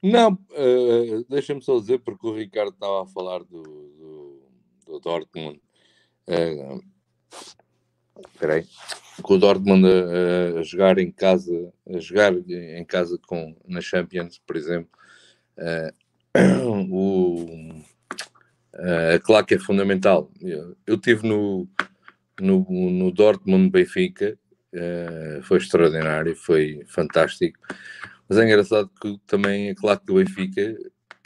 Não, uh, deixa-me só dizer, porque o Ricardo estava a falar do, do, do Dortmund. Uh, espera aí. Com o Dortmund a, a, jogar em casa, a jogar em casa com, na Champions, por exemplo, uh, o, Uh, claro que é fundamental. Eu, eu tive no, no, no Dortmund Benfica, uh, foi extraordinário, foi fantástico. Mas é engraçado que também é claro que o Benfica,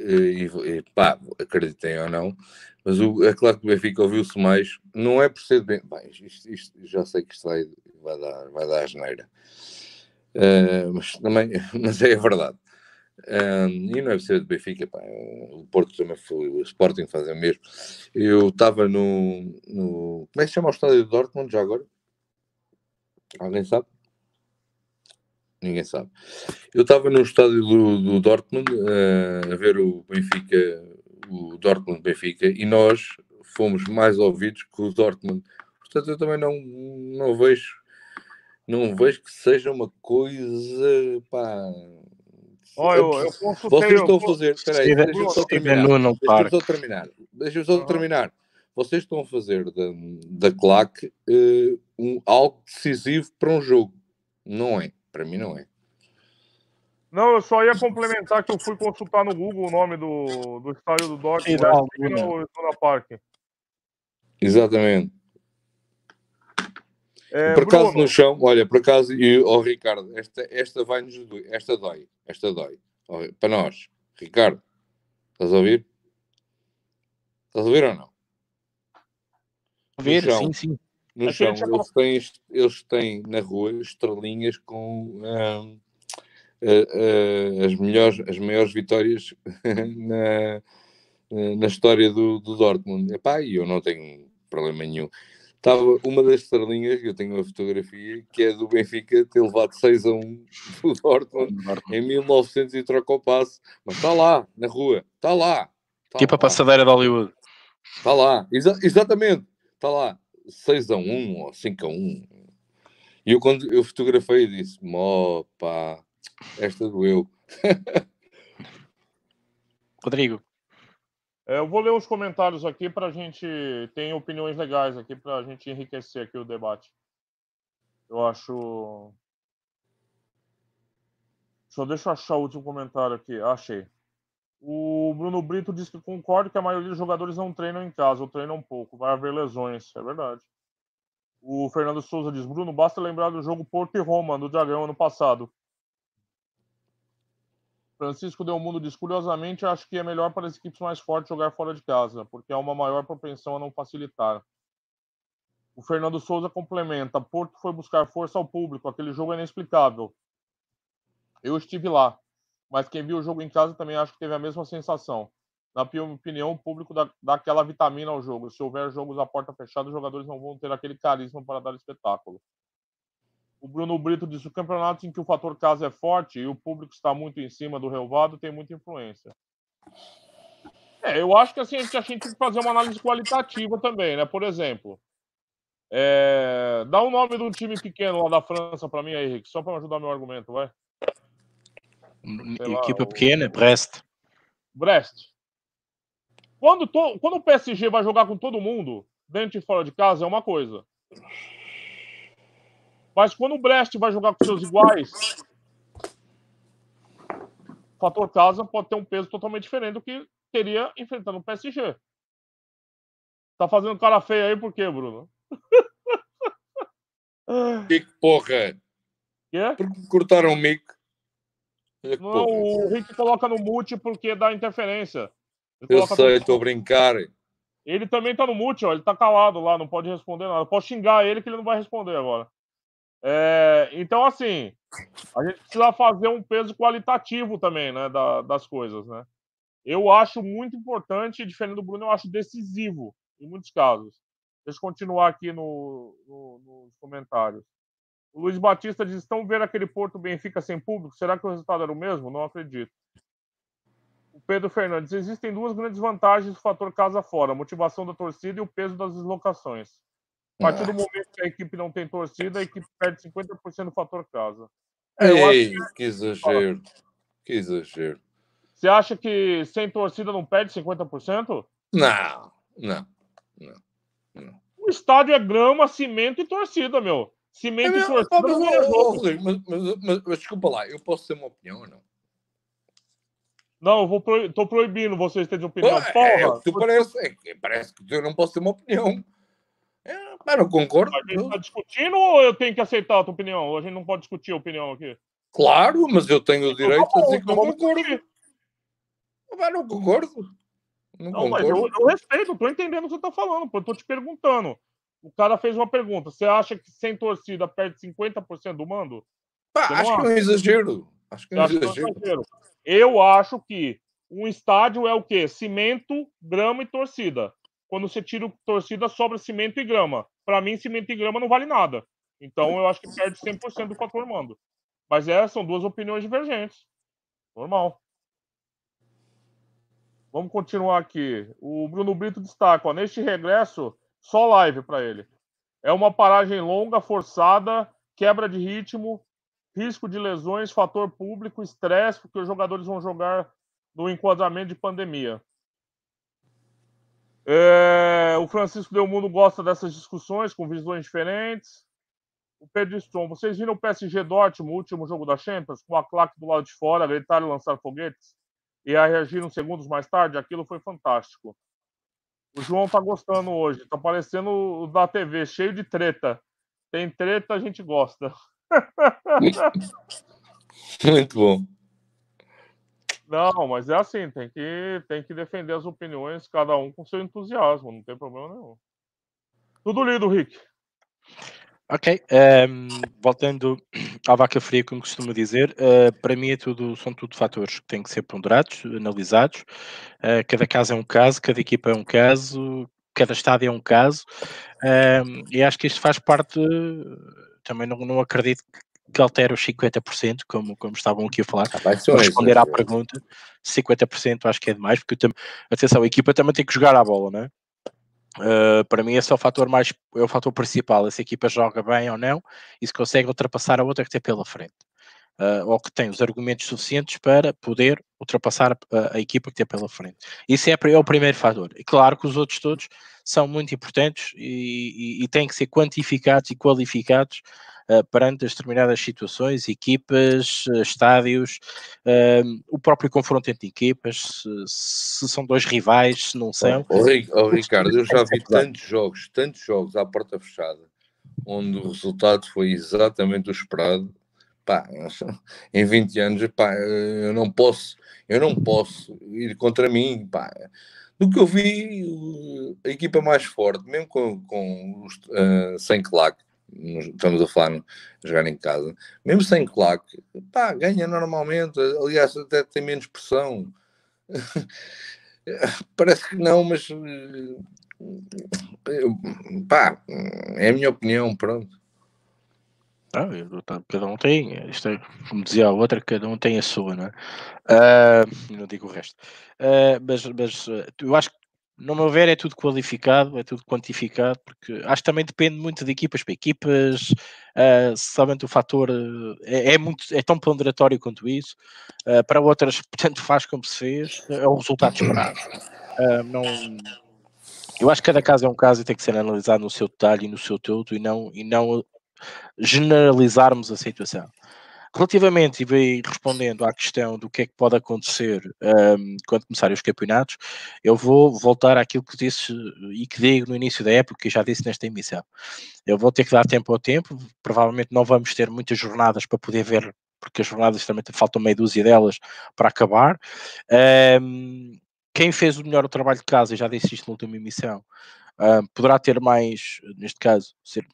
uh, e, e pá, acreditem ou não, mas o, é claro que o Benfica ouviu-se mais, não é por ser bem, bem isto, isto, já sei que isto vai, vai dar, vai dar asneira. Uh, mas também, mas é a verdade. Um, e não é ser do Benfica, pá, o Porto também foi, o Sporting faz o mesmo. Eu estava no, no. Como é que se chama o estádio de Dortmund já agora? Alguém sabe? Ninguém sabe. Eu estava no estádio do, do Dortmund uh, a ver o Benfica, o Dortmund Benfica, e nós fomos mais ouvidos que o Dortmund. Portanto, eu também não, não vejo não vejo que seja uma coisa pá, Oh, eu, eu Vocês estão a fazer. Peraí, deixa-me só terminar. Deixa-me só terminar. Deixa-me só terminar. Vocês estão a fazer da, da claque uh, um, algo decisivo para um jogo. Não é. Para mim, não é. Não, eu só ia complementar que eu fui consultar no Google o nome do, do estádio do Dortmund. Zona Park. Exatamente. É, por acaso Bruno. no chão, olha, por acaso, e oh, Ricardo, esta, esta vai nos esta dói, esta dói. Para nós, Ricardo, estás a ouvir? Estás a ouvir ou não? Chão, sim, sim. No Aqui chão, eles têm, eles têm na rua estrelinhas com uh, uh, as, melhores, as maiores vitórias na, eh, na história do, do Dortmund. Epá, e eu não tenho problema nenhum. Estava uma das estrelinhas, eu tenho uma fotografia, que é do Benfica ter levado 6 a 1 do Dortmund em 1900 e trocou o passe. Mas está lá, na rua, está lá. Tá Equipa lá. passadeira de Hollywood. Está lá, Exa exatamente, está lá. 6 a 1 ou 5 a 1. E eu quando eu fotografei disse, mó pá, esta doeu. Rodrigo. É, eu vou ler os comentários aqui para a gente. Tem opiniões legais aqui para a gente enriquecer aqui o debate. Eu acho. Só deixa eu achar o último comentário aqui. Achei. O Bruno Brito diz que concorda que a maioria dos jogadores não treinam em casa, ou treinam um pouco. Vai haver lesões. É verdade. O Fernando Souza diz: Bruno, basta lembrar do jogo Porto e Roma, do Dragão, ano passado. Francisco Del Mundo diz: curiosamente, acho que é melhor para as equipes mais fortes jogar fora de casa, porque há uma maior propensão a não facilitar. O Fernando Souza complementa: Porto foi buscar força ao público, aquele jogo é inexplicável. Eu estive lá, mas quem viu o jogo em casa também acho que teve a mesma sensação. Na minha opinião, o público dá, dá aquela vitamina ao jogo. Se houver jogos à porta fechada, os jogadores não vão ter aquele carisma para dar espetáculo. O Bruno Brito disse: o campeonato em que o fator casa é forte e o público está muito em cima do relevado tem muita influência. É, eu acho que assim, a gente, a gente tem que fazer uma análise qualitativa também, né? Por exemplo, é... dá o um nome de um time pequeno lá da França para mim aí, Henrique, só para ajudar meu argumento, vai. Sei Equipa lá, pequena, o... Brest. Brest. Quando, to... Quando o PSG vai jogar com todo mundo, dentro e fora de casa, é uma coisa. Mas quando o Brest vai jogar com seus iguais, o fator casa pode ter um peso totalmente diferente do que teria enfrentando o PSG. Tá fazendo cara feia aí por quê, Bruno? Que porra! Quê? Porque cortaram o mic. Não, o Rick coloca no mute porque dá interferência. Ele eu sei, estou a brincar. Ele também tá no mute, ó. Ele tá calado lá, não pode responder nada. Eu posso xingar ele que ele não vai responder agora. É, então, assim, a gente precisa fazer um peso qualitativo também, né, da, das coisas, né? Eu acho muito importante, diferente do Bruno, eu acho decisivo em muitos casos. Deixa eu continuar aqui no, no, nos comentários. O Luiz Batista diz: estão vendo aquele Porto Benfica sem público? Será que o resultado era o mesmo? Não acredito. O Pedro Fernandes: existem duas grandes vantagens do fator casa fora: a motivação da torcida e o peso das deslocações. A partir do momento que a equipe não tem torcida, a equipe perde 50% do fator casa. É, Ei, que... que exagero. Que exagero. Você acha que sem torcida não perde 50%? Não, não, não. não. O estádio é grama, cimento e torcida, meu. Cimento é, e torcida mas, é. Mas, mas, mas, mas, desculpa lá, eu posso ter uma opinião ou não? Não, eu vou pro... tô proibindo vocês terem opinião. É, Porra, é, tu parece, é, parece que eu não posso ter uma opinião. É, mas não concordo. A gente está discutindo ou eu tenho que aceitar a tua opinião? A gente não pode discutir a opinião aqui? Claro, mas eu tenho o então direito então, a dizer que não concordo. Mas não concordo. Não, não mas eu, eu respeito, estou entendendo o que você está falando. Eu estou te perguntando. O cara fez uma pergunta. Você acha que sem torcida perde 50% do mando? Pá, acho acha? que é um exagero. Acho que é um exagero. exagero. Eu acho que um estádio é o quê? Cimento, grama e torcida quando você tira o torcida, sobra cimento e grama. Para mim, cimento e grama não vale nada. Então, eu acho que perde 100% do fator mando. Mas é, são duas opiniões divergentes. Normal. Vamos continuar aqui. O Bruno Brito destaca: ó, neste regresso, só live para ele. É uma paragem longa, forçada, quebra de ritmo, risco de lesões, fator público, estresse, porque os jogadores vão jogar no enquadramento de pandemia. É, o Francisco Del Mundo gosta dessas discussões com visões diferentes. O Pedro Strom, vocês viram o PSG Dortmund, o último jogo da Champions, com a claque do lado de fora, gritar e lançar foguetes, e a reagir uns segundos mais tarde? Aquilo foi fantástico. O João tá gostando hoje, tá parecendo o da TV, cheio de treta. Tem treta, a gente gosta. Muito bom. Não, mas é assim, tem que, tem que defender as opiniões, cada um com seu entusiasmo, não tem problema nenhum. Tudo lido, Rick. Ok, um, ehm, voltando à vaca fria, como costumo dizer, uh, para mim é tudo, são tudo fatores que têm que ser ponderados, analisados. Uh, cada caso é um caso, cada equipa é um caso, cada estádio é um caso, ehm, e acho que isto faz parte. Também não, não acredito que altere os 50%, como, como estavam aqui a falar. Ah, para responder à pergunta, 50% acho que é demais, porque eu, atenção, a equipa também tem que jogar a bola, não é? Uh, para mim esse é o fator mais é o fator principal se a equipa joga bem ou não e se consegue ultrapassar a outra que tem pela frente uh, ou que tem os argumentos suficientes para poder ultrapassar a, a equipa que tem pela frente isso é, é, o primeiro fator e claro que os outros todos são muito importantes e, e, e têm que ser quantificados e qualificados perante as determinadas situações, equipas, uh, estádios, uh, o próprio confronto entre equipas, se, se, são dois rivais, se não são. Oh, oh, Ricardo, eu já vi tantos jogos, tantos jogos à porta fechada, onde o resultado foi exatamente o esperado. Pá, em 20 anos, pá, eu não posso, eu não posso ir contra mim, pá. Do que eu vi, a equipa mais forte, mesmo com, com os, uh, sem claque, estamos a falar jogar em casa, mesmo sem claque, pá, ganha normalmente, aliás, até tem menos pressão. Parece que não, mas pá, é a minha opinião, pronto. Ah, cada um tem, isto é, como dizia a outra, cada um tem a sua, não é? Uh, não digo o resto. Uh, mas, mas eu acho que no meu ver, é tudo qualificado, é tudo quantificado, porque acho que também depende muito de equipas para equipas, uh, somente o fator é, é, muito, é tão ponderatório quanto isso. Uh, para outras, tanto faz como se fez, é o resultado esperado. Uh, não, eu acho que cada caso é um caso e tem que ser analisado no seu detalhe e no seu todo e não, e não generalizarmos a situação. Relativamente, e bem respondendo à questão do que é que pode acontecer um, quando começarem os campeonatos, eu vou voltar àquilo que disse e que digo no início da época, e já disse nesta emissão. Eu vou ter que dar tempo ao tempo, provavelmente não vamos ter muitas jornadas para poder ver, porque as jornadas também faltam meia dúzia delas para acabar. Um, quem fez o melhor trabalho de casa, já disse isto na última emissão, um, poderá ter mais, neste caso, ser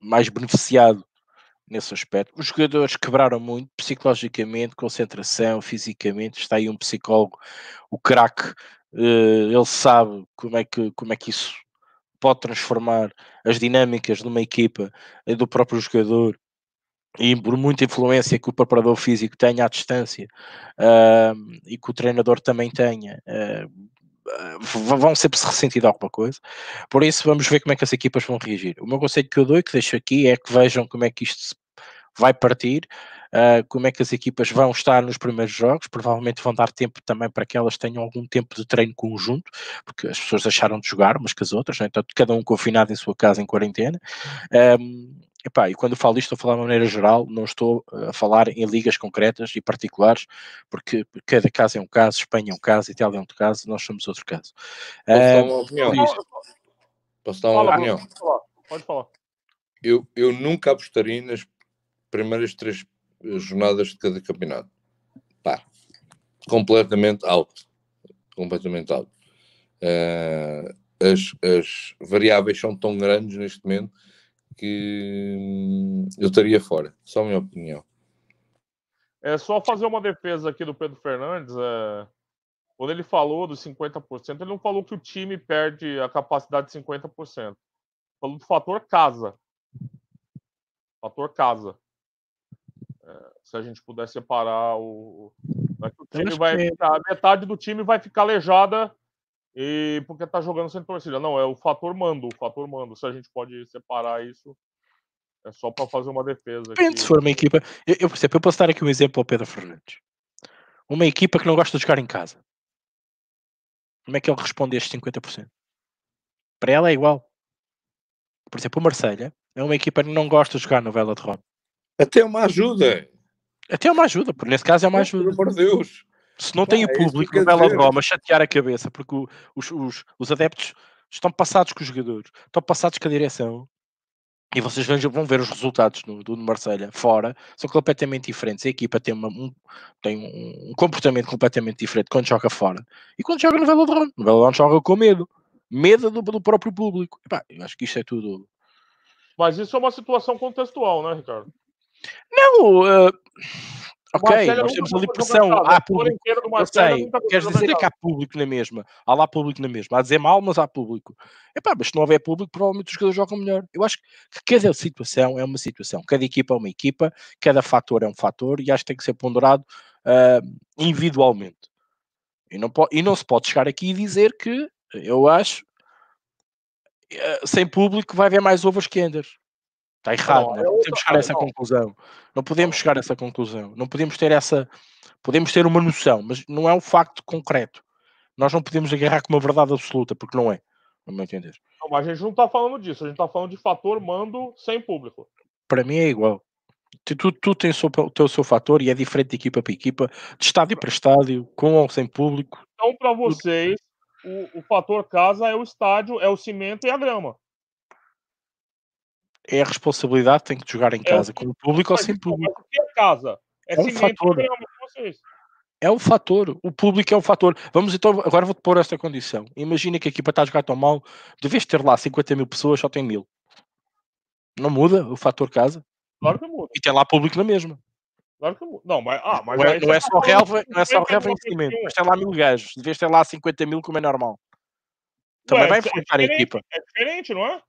mais beneficiado nesse aspecto. Os jogadores quebraram muito psicologicamente, concentração, fisicamente. Está aí um psicólogo, o craque, uh, ele sabe como é, que, como é que isso pode transformar as dinâmicas de uma equipa e do próprio jogador. E por muita influência que o preparador físico tenha à distância uh, e que o treinador também tenha, uh, vão sempre se ressentir de alguma coisa. Por isso, vamos ver como é que as equipas vão reagir. O meu conselho que eu dou e que deixo aqui é que vejam como é que isto vai partir, uh, como é que as equipas vão estar nos primeiros jogos. Provavelmente vão dar tempo também para que elas tenham algum tempo de treino conjunto, porque as pessoas deixaram de jogar umas com as outras, né? então cada um confinado em sua casa em quarentena. Um, Epá, e quando falo isto, estou a falar de uma maneira geral, não estou a falar em ligas concretas e particulares, porque cada caso é um caso, Espanha é um caso, Itália é outro caso, nós somos outro caso. Posso dar uma opinião? Posso dar uma Fala, opinião? Pode falar. Pode falar. Eu, eu nunca apostaria nas primeiras três jornadas de cada campeonato. Pá, completamente alto. Completamente alto. Uh, as, as variáveis são tão grandes neste momento que hum, eu estaria fora. Só a minha opinião. É só fazer uma defesa aqui do Pedro Fernandes. É... Quando ele falou dos 50%, ele não falou que o time perde a capacidade de 50%. Falou do fator casa. Fator casa. É, se a gente puder separar o. o time vai que... ficar, metade do time vai ficar aleijada e porque tá jogando sem torcida. Não, é o fator mando, o fator mando. Se a gente pode separar isso, é só para fazer uma defesa. Depende se for uma equipa. Eu, eu, por exemplo, eu posso dar aqui um exemplo ao Pedro Fernandes. Uma equipa que não gosta de jogar em casa. Como é que ele responde a estes 50%? Para ela é igual. Por exemplo, o Marselha é uma equipa que não gosta de jogar no Vela de Roma. Até uma ajuda. Até uma ajuda, porque nesse caso é uma ajuda. Por Deus. Se não tem o é público no velodrome a chatear a cabeça, porque o, os, os, os adeptos estão passados com os jogadores, estão passados com a direção, e vocês vão ver os resultados do, do Marselha fora, são completamente diferentes. A equipa tem, uma, um, tem um, comportamento completamente diferente quando joga fora e quando joga no Velodrome. No Velodrome joga com medo, medo do, do próprio público. Epá, eu acho que isto é tudo Mas isso é uma situação contextual, né, Ricardo? Não, uh, ok, nós temos ali pressão, há público. Eu sei, queres dizer é que há público na mesma. Há lá público na mesma. Há dizer mal, mas há público. Epá, mas se não houver público, provavelmente os jogadores jogam melhor. Eu acho que cada situação é uma situação, cada equipa é uma equipa, cada fator é um fator e acho que tem que ser ponderado uh, individualmente. E não, e não se pode chegar aqui e dizer que eu acho uh, sem público vai haver mais ovos que enders. Está errado, não, né? não podemos chegar a essa não. conclusão. Não podemos chegar a essa conclusão. Não podemos ter essa. Podemos ter uma noção, mas não é um facto concreto. Nós não podemos agarrar com uma verdade absoluta, porque não é. No meu entender. Não, mas a gente não está falando disso. A gente está falando de fator mando sem público. Para mim é igual. Tu, tu tens o, teu, o seu fator e é diferente de equipa para equipa, de estádio para estádio, com ou sem público. Então, para vocês, o, o fator casa é o estádio, é o cimento e a grama é a responsabilidade, tem que jogar em é casa, é, com o público ou sem público. É casa. É, é um fator. É um fator. O público é um fator. Vamos então, agora vou-te pôr esta condição. Imagina que a equipa está a jogar tão mal, deves ter lá 50 mil pessoas, só tem mil. Não muda o fator casa? Claro que muda. E tem lá público na mesma. Claro que muda. Não, mas, ah, mas não, é, não é só relva, não é só relva investimento, mas tem lá mil gajos. Deves ter lá 50 mil, como é normal. Também Ué, vai influenciar é a equipa. É diferente, não é?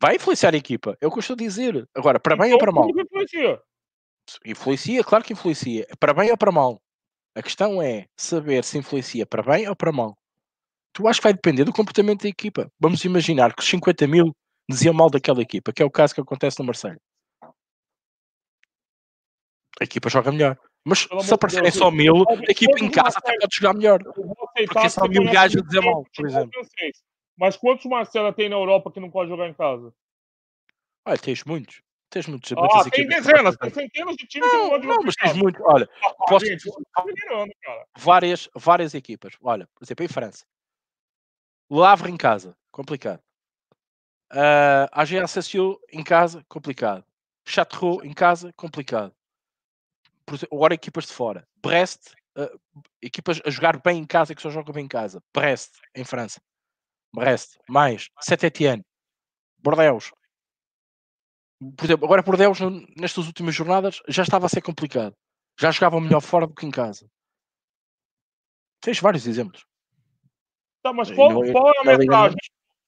Vai influenciar a equipa, é o que eu estou a dizer. Agora, para bem então, ou para mal? Influencia? influencia, claro que influencia. Para bem ou para mal? A questão é saber se influencia para bem ou para mal. Tu acho que vai depender do comportamento da equipa. Vamos imaginar que os 50 mil diziam mal daquela equipa, que é o caso que acontece no Marseille. A equipa joga melhor. Mas se aparecerem só mil, a equipa em casa até pode jogar melhor. Porque são mil gajos a dizer mal, por exemplo. Mas quantos Marcela tem na Europa que não pode jogar em casa? Olha, tens muitos. Tens muitos. Ah, tem dezenas, tem centenas de times não, que não podem jogar. Não, mas tens muitos. Olha, ah, posso... gente, várias, várias equipas. Olha, por exemplo, em França. Lavre em casa, complicado. Uh, a GACSU em casa, complicado. Chateau em casa, complicado. Agora equipas de fora. Brest, uh, equipas a jogar bem em casa que só jogam bem em casa. Brest, em França. Brest, mais, Saint-Étienne, Bordeaux. Por exemplo, agora Bordeaux, nestas últimas jornadas, já estava a ser complicado. Já jogavam melhor fora do que em casa. Tens vários exemplos. Tá, mas qual, qual é a metragem?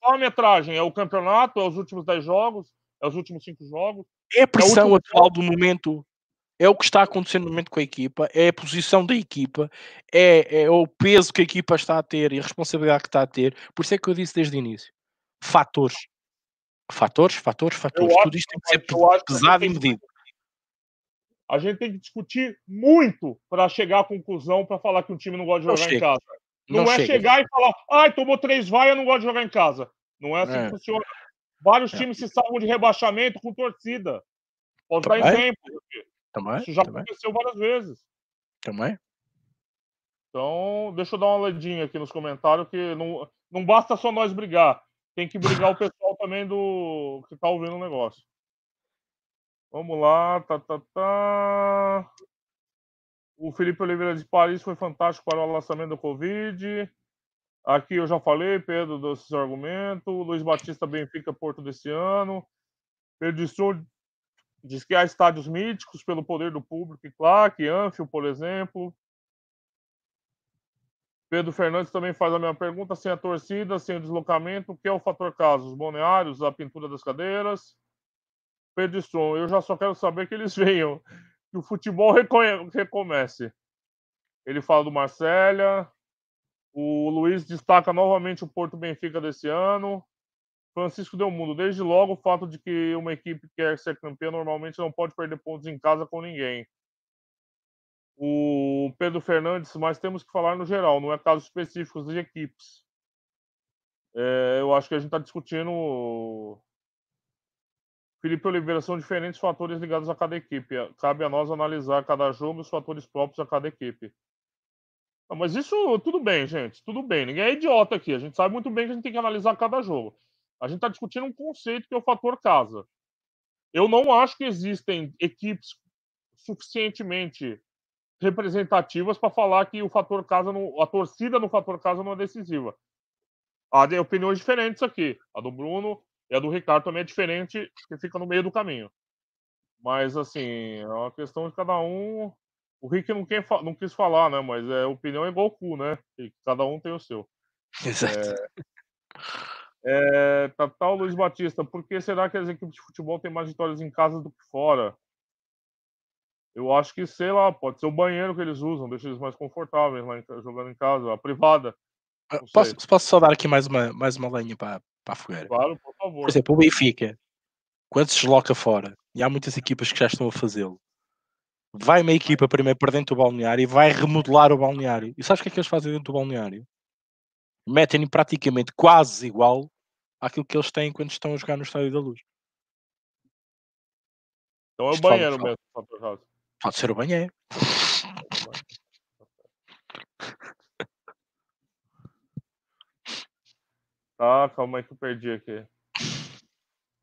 Qual a metragem? É o campeonato? É os últimos 10 jogos? É os últimos 5 jogos? É a pressão é atual do momento é o que está acontecendo no momento com a equipa, é a posição da equipa, é, é, o peso que a equipa está a ter e a responsabilidade que está a ter. Por isso é que eu disse desde o início: fatores. Fatores, fatores, fatores. Eu Tudo isto tem que ser pesado e medido. A gente tem que discutir muito para chegar à conclusão para falar que um time não gosta de jogar em casa. Não, não é chega. chegar e falar, ai, tomou três vaias, não gosta de jogar em casa. Não é assim é. que funciona. Vários é. times se salvam de rebaixamento com torcida. Posso dar exemplo. Também, Isso já também. aconteceu várias vezes. Também. Então, deixa eu dar uma olhadinha aqui nos comentários, que não, não basta só nós brigar. Tem que brigar o pessoal também do que tá ouvindo o negócio. Vamos lá. Tá, tá, tá. O Felipe Oliveira de Paris foi fantástico para o lançamento do Covid. Aqui eu já falei, Pedro, desses argumentos. Luiz Batista Benfica Porto desse ano. Pedro Diz que há estádios míticos pelo poder do público, e Clark, Anfield, por exemplo. Pedro Fernandes também faz a mesma pergunta: sem a torcida, sem o deslocamento, o que é o fator caso? Os balneários, a pintura das cadeiras? Pedro Strom, eu já só quero saber que eles venham, que o futebol recomece. Ele fala do Marcélia. O Luiz destaca novamente o Porto Benfica desse ano. Francisco Del Mundo, desde logo o fato de que uma equipe que quer ser campeã normalmente não pode perder pontos em casa com ninguém. O Pedro Fernandes, mas temos que falar no geral, não é casos específicos de equipes. É, eu acho que a gente está discutindo. Felipe Oliveira, são diferentes fatores ligados a cada equipe. Cabe a nós analisar cada jogo e os fatores próprios a cada equipe. Mas isso, tudo bem, gente. Tudo bem. Ninguém é idiota aqui. A gente sabe muito bem que a gente tem que analisar cada jogo. A gente está discutindo um conceito que é o fator casa. Eu não acho que existem equipes suficientemente representativas para falar que o fator casa, não, a torcida no fator casa não é decisiva. Há opiniões diferentes aqui. A do Bruno E a do Ricardo também é diferente, que fica no meio do caminho. Mas, assim, é uma questão de cada um. O Rick não, quer, não quis falar, né? Mas é opinião é igual cu, né? E cada um tem o seu. Exato. É, é, Tatal tá, Luiz Batista, por que será que as equipes de futebol têm mais vitórias em casa do que fora? Eu acho que, sei lá, pode ser o banheiro que eles usam, deixa eles mais confortáveis lá em, jogando em casa, a privada. Ah, posso, posso só dar aqui mais uma, mais uma lenha para, para a fogueira? Claro, por favor. Por exemplo, o Benfica, quando se desloca fora, e há muitas equipas que já estão a fazê-lo, vai uma equipa primeiro para dentro do balneário e vai remodelar o balneário. E sabes o que é que eles fazem dentro do balneário? Metem praticamente quase igual àquilo que eles têm quando estão a jogar no Estádio da Luz. Então é o banheiro mesmo, Pode ser o banheiro. Tá, calma aí que eu perdi aqui.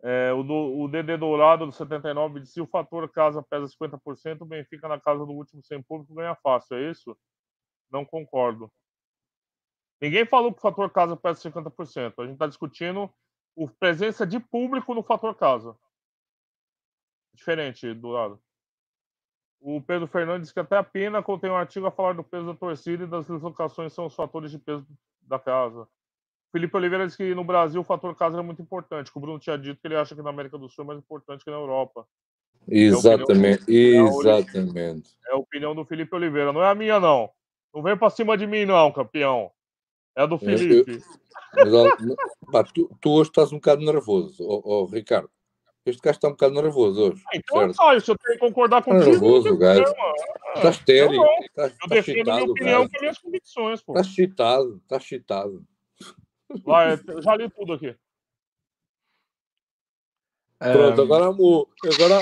É, o, do, o DD Dourado do 79 disse: se o fator casa pesa 50%, o Benfica na casa do último sem público ganha fácil, é isso? Não concordo. Ninguém falou que o fator casa pesa 50%. A gente está discutindo a presença de público no fator casa. Diferente, Dourado. O Pedro Fernandes que até a Pena contém um artigo a falar do peso da torcida e das deslocações são os fatores de peso da casa. Felipe Oliveira disse que no Brasil o fator casa é muito importante. O Bruno tinha dito que ele acha que na América do Sul é mais importante que na Europa. Exatamente, é exatamente. É a opinião do Felipe Oliveira, não é a minha, não. Não vem para cima de mim, não, campeão. É a do Felipe. Eu, eu, pá, tu, tu, hoje estás um bocado nervoso, oh, oh, Ricardo. Este gajo está um bocado nervoso hoje. Ah, então, certo? Tá, se eu tenho que concordar contigo. Está nervoso, gajo. Estás estéreo. Estás, eu defendo a minha opinião com as minhas convicções, pô. Estás chitado, chitado. Vai, já li tudo aqui. Pronto, um... agora amor. Agora,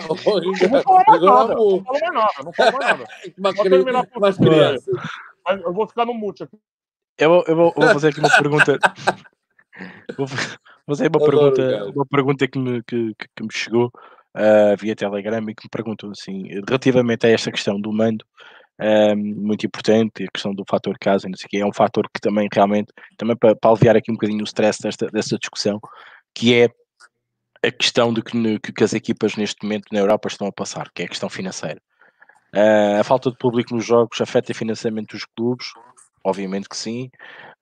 agora amor. Não falo mais nada, não falo mais nada. Mas vou terminar com mais criança. Eu vou ficar no mute aqui. Eu, eu vou, vou fazer aqui uma pergunta. vou fazer uma pergunta, uma pergunta que me, que, que me chegou uh, via Telegram e que me perguntou assim, relativamente a esta questão do mando, um, muito importante, a questão do fator casa, não sei o que, é um fator que também realmente, também para, para aliviar aqui um bocadinho o stress desta, desta discussão, que é a questão de que, que, as equipas neste momento na Europa estão a passar, que é a questão financeira. Uh, a falta de público nos jogos afeta o financiamento dos clubes, obviamente que sim.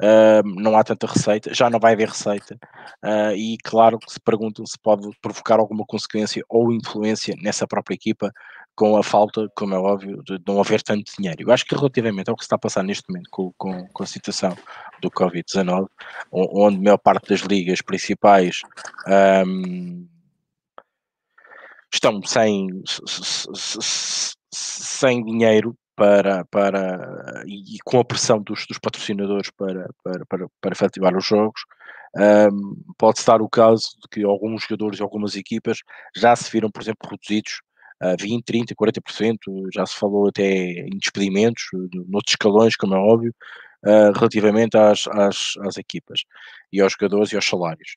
Uh, não há tanta receita, já não vai haver receita. Uh, e claro que se perguntam se pode provocar alguma consequência ou influência nessa própria equipa com a falta, como é óbvio, de não haver tanto dinheiro. Eu acho que relativamente ao que se está a passar neste momento com, com, com a situação do Covid-19, onde a maior parte das ligas principais um, estão sem, sem dinheiro para, para e, e, com a pressão dos, dos patrocinadores para, para, para, para efetivar os jogos, um, pode-se dar o caso de que alguns jogadores e algumas equipas já se viram, por exemplo, reduzidos a 20, 30, 40%, já se falou até em despedimentos, noutros escalões, como é óbvio, uh, relativamente às, às, às equipas e aos jogadores e aos salários.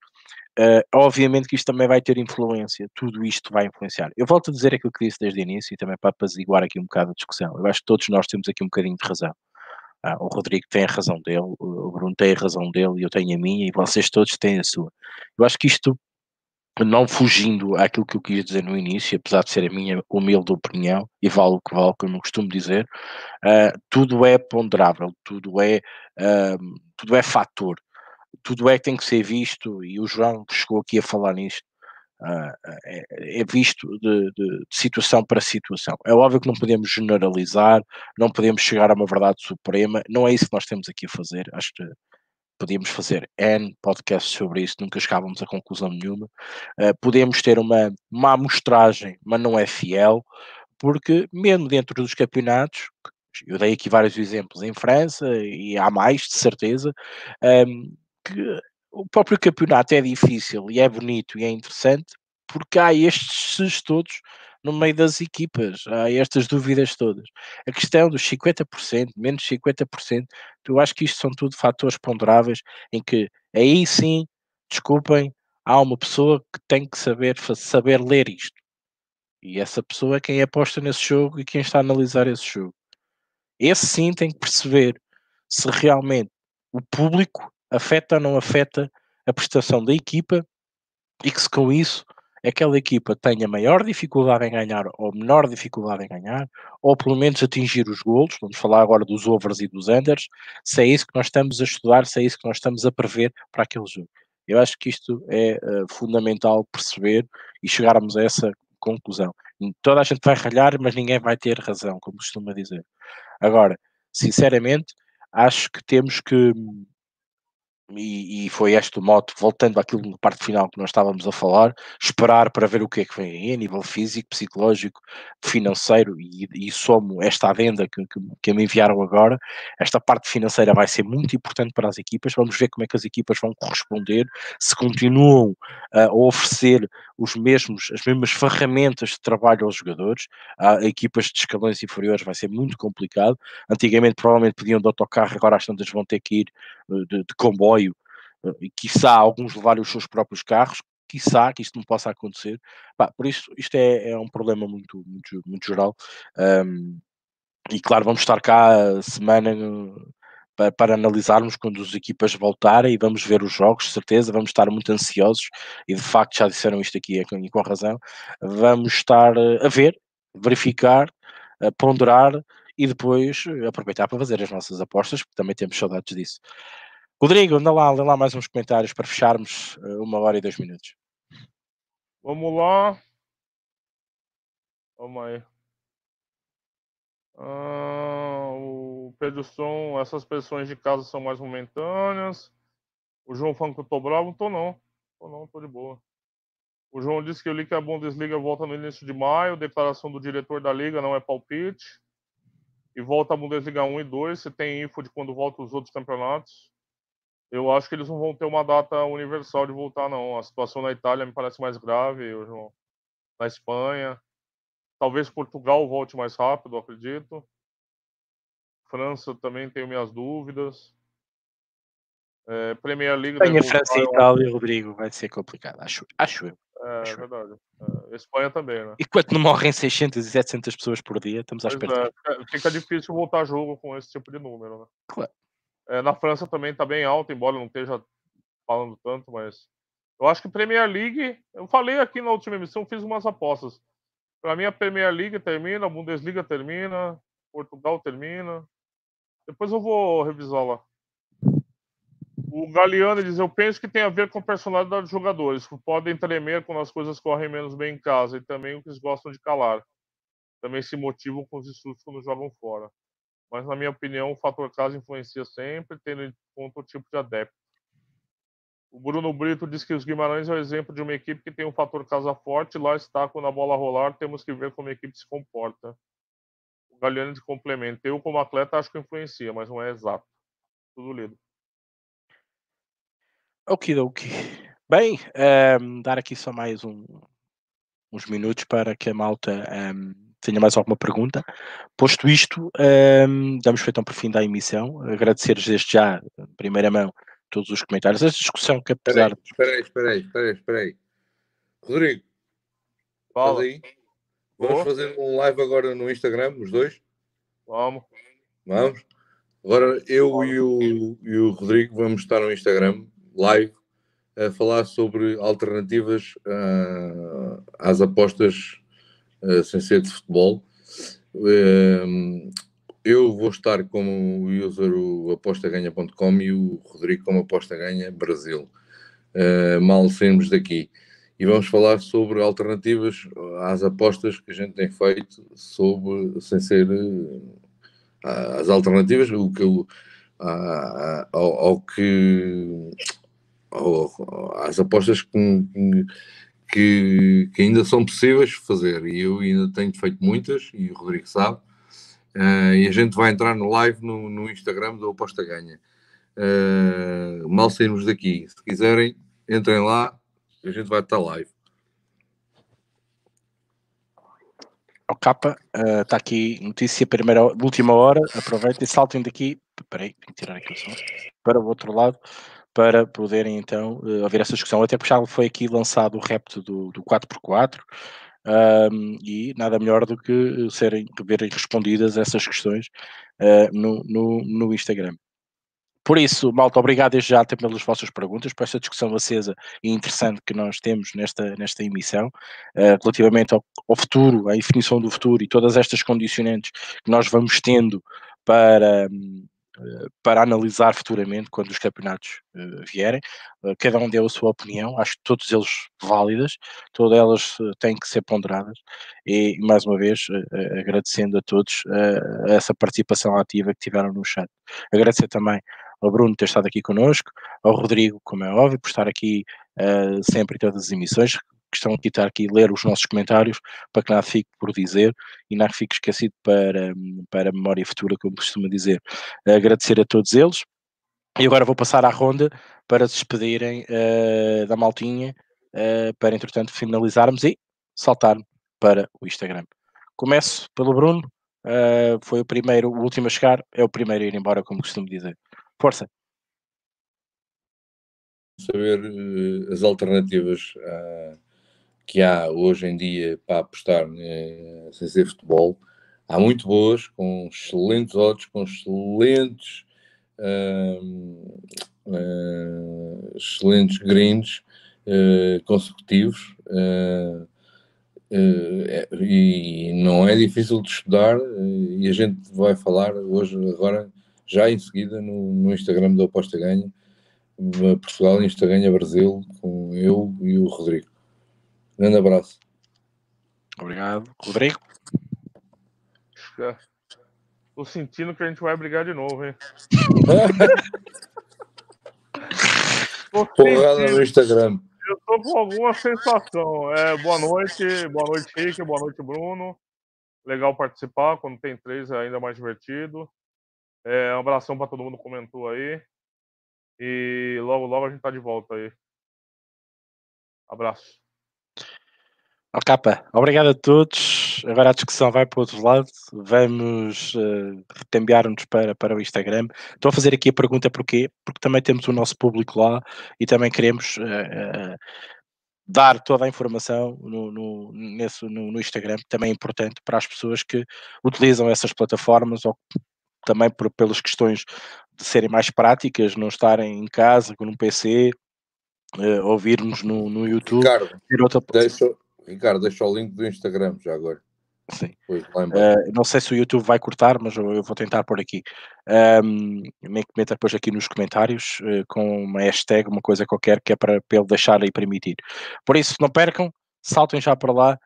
Uh, obviamente que isto também vai ter influência, tudo isto vai influenciar. Eu volto a dizer aquilo que disse desde o início e também para apaziguar aqui um bocado a discussão. Eu acho que todos nós temos aqui um bocadinho de razão. Ah, o Rodrigo tem a razão dele, o Bruno tem a razão dele, eu tenho a minha e vocês todos têm a sua. Eu acho que isto, não fugindo àquilo que eu quis dizer no início, apesar de ser a minha humilde opinião, e vale o que vale, como eu costumo dizer, uh, tudo é ponderável, tudo é, uh, tudo é fator tudo é que tem que ser visto, e o João chegou aqui a falar nisto, uh, é, é, visto de, de, de, situação para situação. É óbvio que não podemos generalizar, não podemos chegar a uma verdade suprema, não é isso que nós temos aqui a fazer. Acho que podíamos fazer N podcasts sobre isso, nunca chegávamos a conclusão nenhuma. Uh, podemos ter uma, uma amostragem, mas não é fiel, porque mesmo dentro dos campeonatos, eu dei aqui vários exemplos em França e há mais, de certeza, um, que o próprio campeonato é difícil e é bonito e é interessante porque há estes todos no meio das equipas, há estas dúvidas todas. A questão dos 50%, menos 50%, eu acho que isto são tudo fatores ponderáveis em que aí sim, desculpem, há uma pessoa que tem que saber, saber ler isto. E essa pessoa é quem aposta nesse jogo e quem está a analisar esse jogo. Esse sim tem que perceber se realmente o público afeta ou não afeta a prestação da equipa e que se com isso aquela equipa tenha maior dificuldade em ganhar ou menor dificuldade em ganhar, ou pelo menos atingir os golos, vamos falar agora dos overs e dos unders, se é isso que nós estamos a estudar, se é isso que nós estamos a prever para aquele jogo. Eu acho que isto é uh, fundamental perceber e chegarmos a essa conclusão. Toda a gente vai ralhar, mas ninguém vai ter razão, como costuma dizer. Agora, sinceramente, acho que temos que e, e, foi este o moto, voltando àquilo na parte final que nós estávamos a falar, esperar para ver o que é que vem aí a nível físico, psicológico, financeiro e, e somo esta adenda que, que, que, me enviaram agora, esta parte financeira vai ser muito importante para as equipas, vamos ver como é que as equipas vão corresponder, se continuam uh, a oferecer os mesmos, as mesmas ferramentas de trabalho aos jogadores, a equipas de escalões inferiores vai ser muito complicado, antigamente provavelmente podiam de autocarro, agora as tantas vão ter que ir uh, de, de comboio e quiçá alguns levarem os seus próprios carros, quiçá que isto não possa acontecer. Pá, por isso, isto é, é, um problema muito, muito, muito geral. Um, e claro, vamos estar cá semana para, para, analisarmos quando as equipas voltarem e vamos ver os jogos, certeza, vamos estar muito ansiosos e de facto já disseram isto aqui e com, com razão. Vamos estar a ver, verificar, a ponderar e depois aproveitar para fazer as nossas apostas, porque também temos saudades disso. Rodrigo, anda lá, lê lá mais uns comentários para fecharmos uh, uma hora e dois minutos. Vamos lá. Vamos aí. Ah, o Pedro Som, essas pressões de casa são mais momentâneas. O João falando que eu tô bravo, tô não. Tô não, tô de boa. O João disse que eu li que a Bundesliga volta no início de maio. Declaração do diretor da liga não é palpite. E volta a Bundesliga 1 e 2. Você tem info de quando volta os outros campeonatos? Eu acho que eles não vão ter uma data universal de voltar, não. A situação na Itália me parece mais grave, João. Na Espanha. Talvez Portugal volte mais rápido, acredito. França também tenho minhas dúvidas. É, Premier League. Espanha, França e Itália, Rodrigo, vai ser complicado, acho, acho eu. É, acho verdade. É, Espanha também, né? E quando não morrem 600 e 700 pessoas por dia, estamos à espera. É, fica difícil voltar jogo com esse tipo de número, né? Claro. É, na França também está bem alto, embora não esteja falando tanto, mas eu acho que Premier League, eu falei aqui na última emissão, fiz umas apostas. Para mim a Premier League termina, a Bundesliga termina, Portugal termina. Depois eu vou revisar lá. O Galeano diz: Eu penso que tem a ver com a personalidade dos jogadores, que podem tremer quando as coisas correm menos bem em casa e também o que eles gostam de calar. Também se motivam com os estudos quando jogam fora mas na minha opinião o fator casa influencia sempre, tendo em conta o tipo de adepto. O Bruno Brito diz que os Guimarães é o exemplo de uma equipe que tem um fator casa forte, lá está, quando a bola rolar, temos que ver como a equipe se comporta. O Galeano de complemento. Eu, como atleta, acho que influencia, mas não é exato. Tudo lido. Ok, ok. Bem, um, ehm, dar aqui só mais um, uns minutos para que a malta um, ehm, tenha mais alguma pergunta. Posto isto, um, damos feito um por fim da emissão. Agradecer-vos desde já, em primeira mão, todos os comentários. Esta discussão que apesar... Espera aí, espera aí, espera aí, espera aí. Rodrigo, fala aí. Vamos fazer um live agora no Instagram, os dois? Vamos. Vamos? Agora eu e o, e o Rodrigo vamos estar no Instagram, live, a falar sobre alternativas uh, às apostas sem ser de futebol. Uh, eu vou estar como user o apostaganha.com e o Rodrigo como aposta ganha Brasil. Uh, mal saímos daqui. E vamos falar sobre alternativas às apostas que a gente tem feito sobre, sem ser as alternativas, o que eu, ao, ao, que ao, às apostas que, que, que, ainda são possíveis fazer. E eu ainda tenho feito muitas e o Rodrigo sabe. Uh, e a gente vai entrar no live no, no Instagram do Aposta Ganha. Uh, mal sairmos daqui. Se quiserem entrem lá a gente vai estar live. O capa está uh, aqui notícia primeira última hora. Aproveitem saltem daqui. Peraí, tenho que tirar aqui o som. Para o outro lado para poderem então uh, ouvir essa discussão, até porque já foi aqui lançado o repto do, do 4x4 um, e nada melhor do que eh, serem verem respondidas essas questões uh, no, no, no Instagram. Por isso, malta, obrigado desde já pelas vossas perguntas, por esta discussão acesa e interessante que nós temos nesta, nesta emissão, uh, relativamente ao, ao, futuro, à definição do futuro e todas estas condicionantes que nós vamos tendo para, um, para analisar futuramente quando os campeonatos uh, vierem. Uh, cada um deu a sua opinião, acho que todos eles válidas, todas elas uh, têm que ser ponderadas e, mais uma vez, agradecendo a todos essa participação ativa que tiveram no chat. Agradecer também ao Bruno ter estado aqui connosco, ao Rodrigo, como é óbvio, por estar aqui sempre em todas as emissões, que estão aqui, estar aqui ler os nossos comentários, para que nada fique por dizer e nada fique esquecido para, para a memória futura, como costuma dizer. Agradecer a todos eles. E agora vou passar à ronda para se despedirem uh, da maltinha, uh, para entretanto finalizarmos e saltar para o Instagram. Começo pelo Bruno, uh, foi o primeiro, o último a chegar, é o primeiro a ir embora, como costumo dizer. Força! Saber as alternativas que há hoje em dia para apostar eh, sem ser futebol, há muito boas, com excelentes odds, com excelentes, uh, excelentes greens uh, consecutivos. e não é difícil de estudar e a gente vai falar hoje, agora, já em seguida no, no Instagram do Aposta Ganha, Portugal Insta Ganha Brasil, com eu e o Rodrigo. Grande abraço. Obrigado. Rodrigo? Tô sentindo que a gente vai brigar de novo, hein? Porrada no Instagram. Eu tô com alguma sensação. É, boa noite, boa noite, Rick, boa noite, Bruno. Legal participar, quando tem três é ainda mais divertido. É, um abração para todo mundo que comentou aí. E logo, logo a gente tá de volta aí. Abraço. Ó capa, obrigado a todos. Agora a discussão vai para o outro lado. Vamos uh, nos para, para o Instagram. Estou a fazer aqui a pergunta porquê? Porque também temos o nosso público lá e também queremos uh, uh, dar toda a informação no, no, nesse, no, no, Instagram, também é importante para as pessoas que utilizam essas plataformas ou também por, pelas questões de serem mais práticas, não estarem em casa com um PC, ouvirmos no, no YouTube. Ricardo, outra... deixa, Ricardo, deixa o link do Instagram já agora. Sim. Uh, não sei se o YouTube vai cortar, mas eu, vou tentar por aqui. Um, nem que meta depois aqui nos comentários uh, com uma hashtag, uma coisa qualquer que é para, para ele deixar e permitir. Por isso, não percam, saltem já para lá.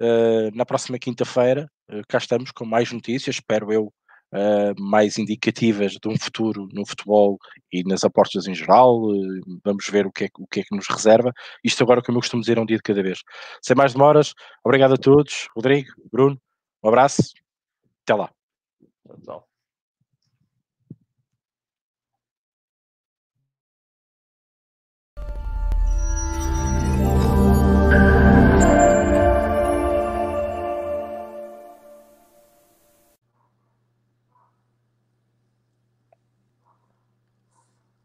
Uh, na próxima quinta-feira, cá estamos com mais notícias, espero eu, uh, mais indicativas de um futuro no futebol e nas apostas em geral. Uh, vamos ver o que, é, o que é que nos reserva. Isto agora, como eu costumo dizer, é um dia de cada vez. Sem mais demoras, obrigado a todos. Rodrigo, Bruno, um abraço. Até lá.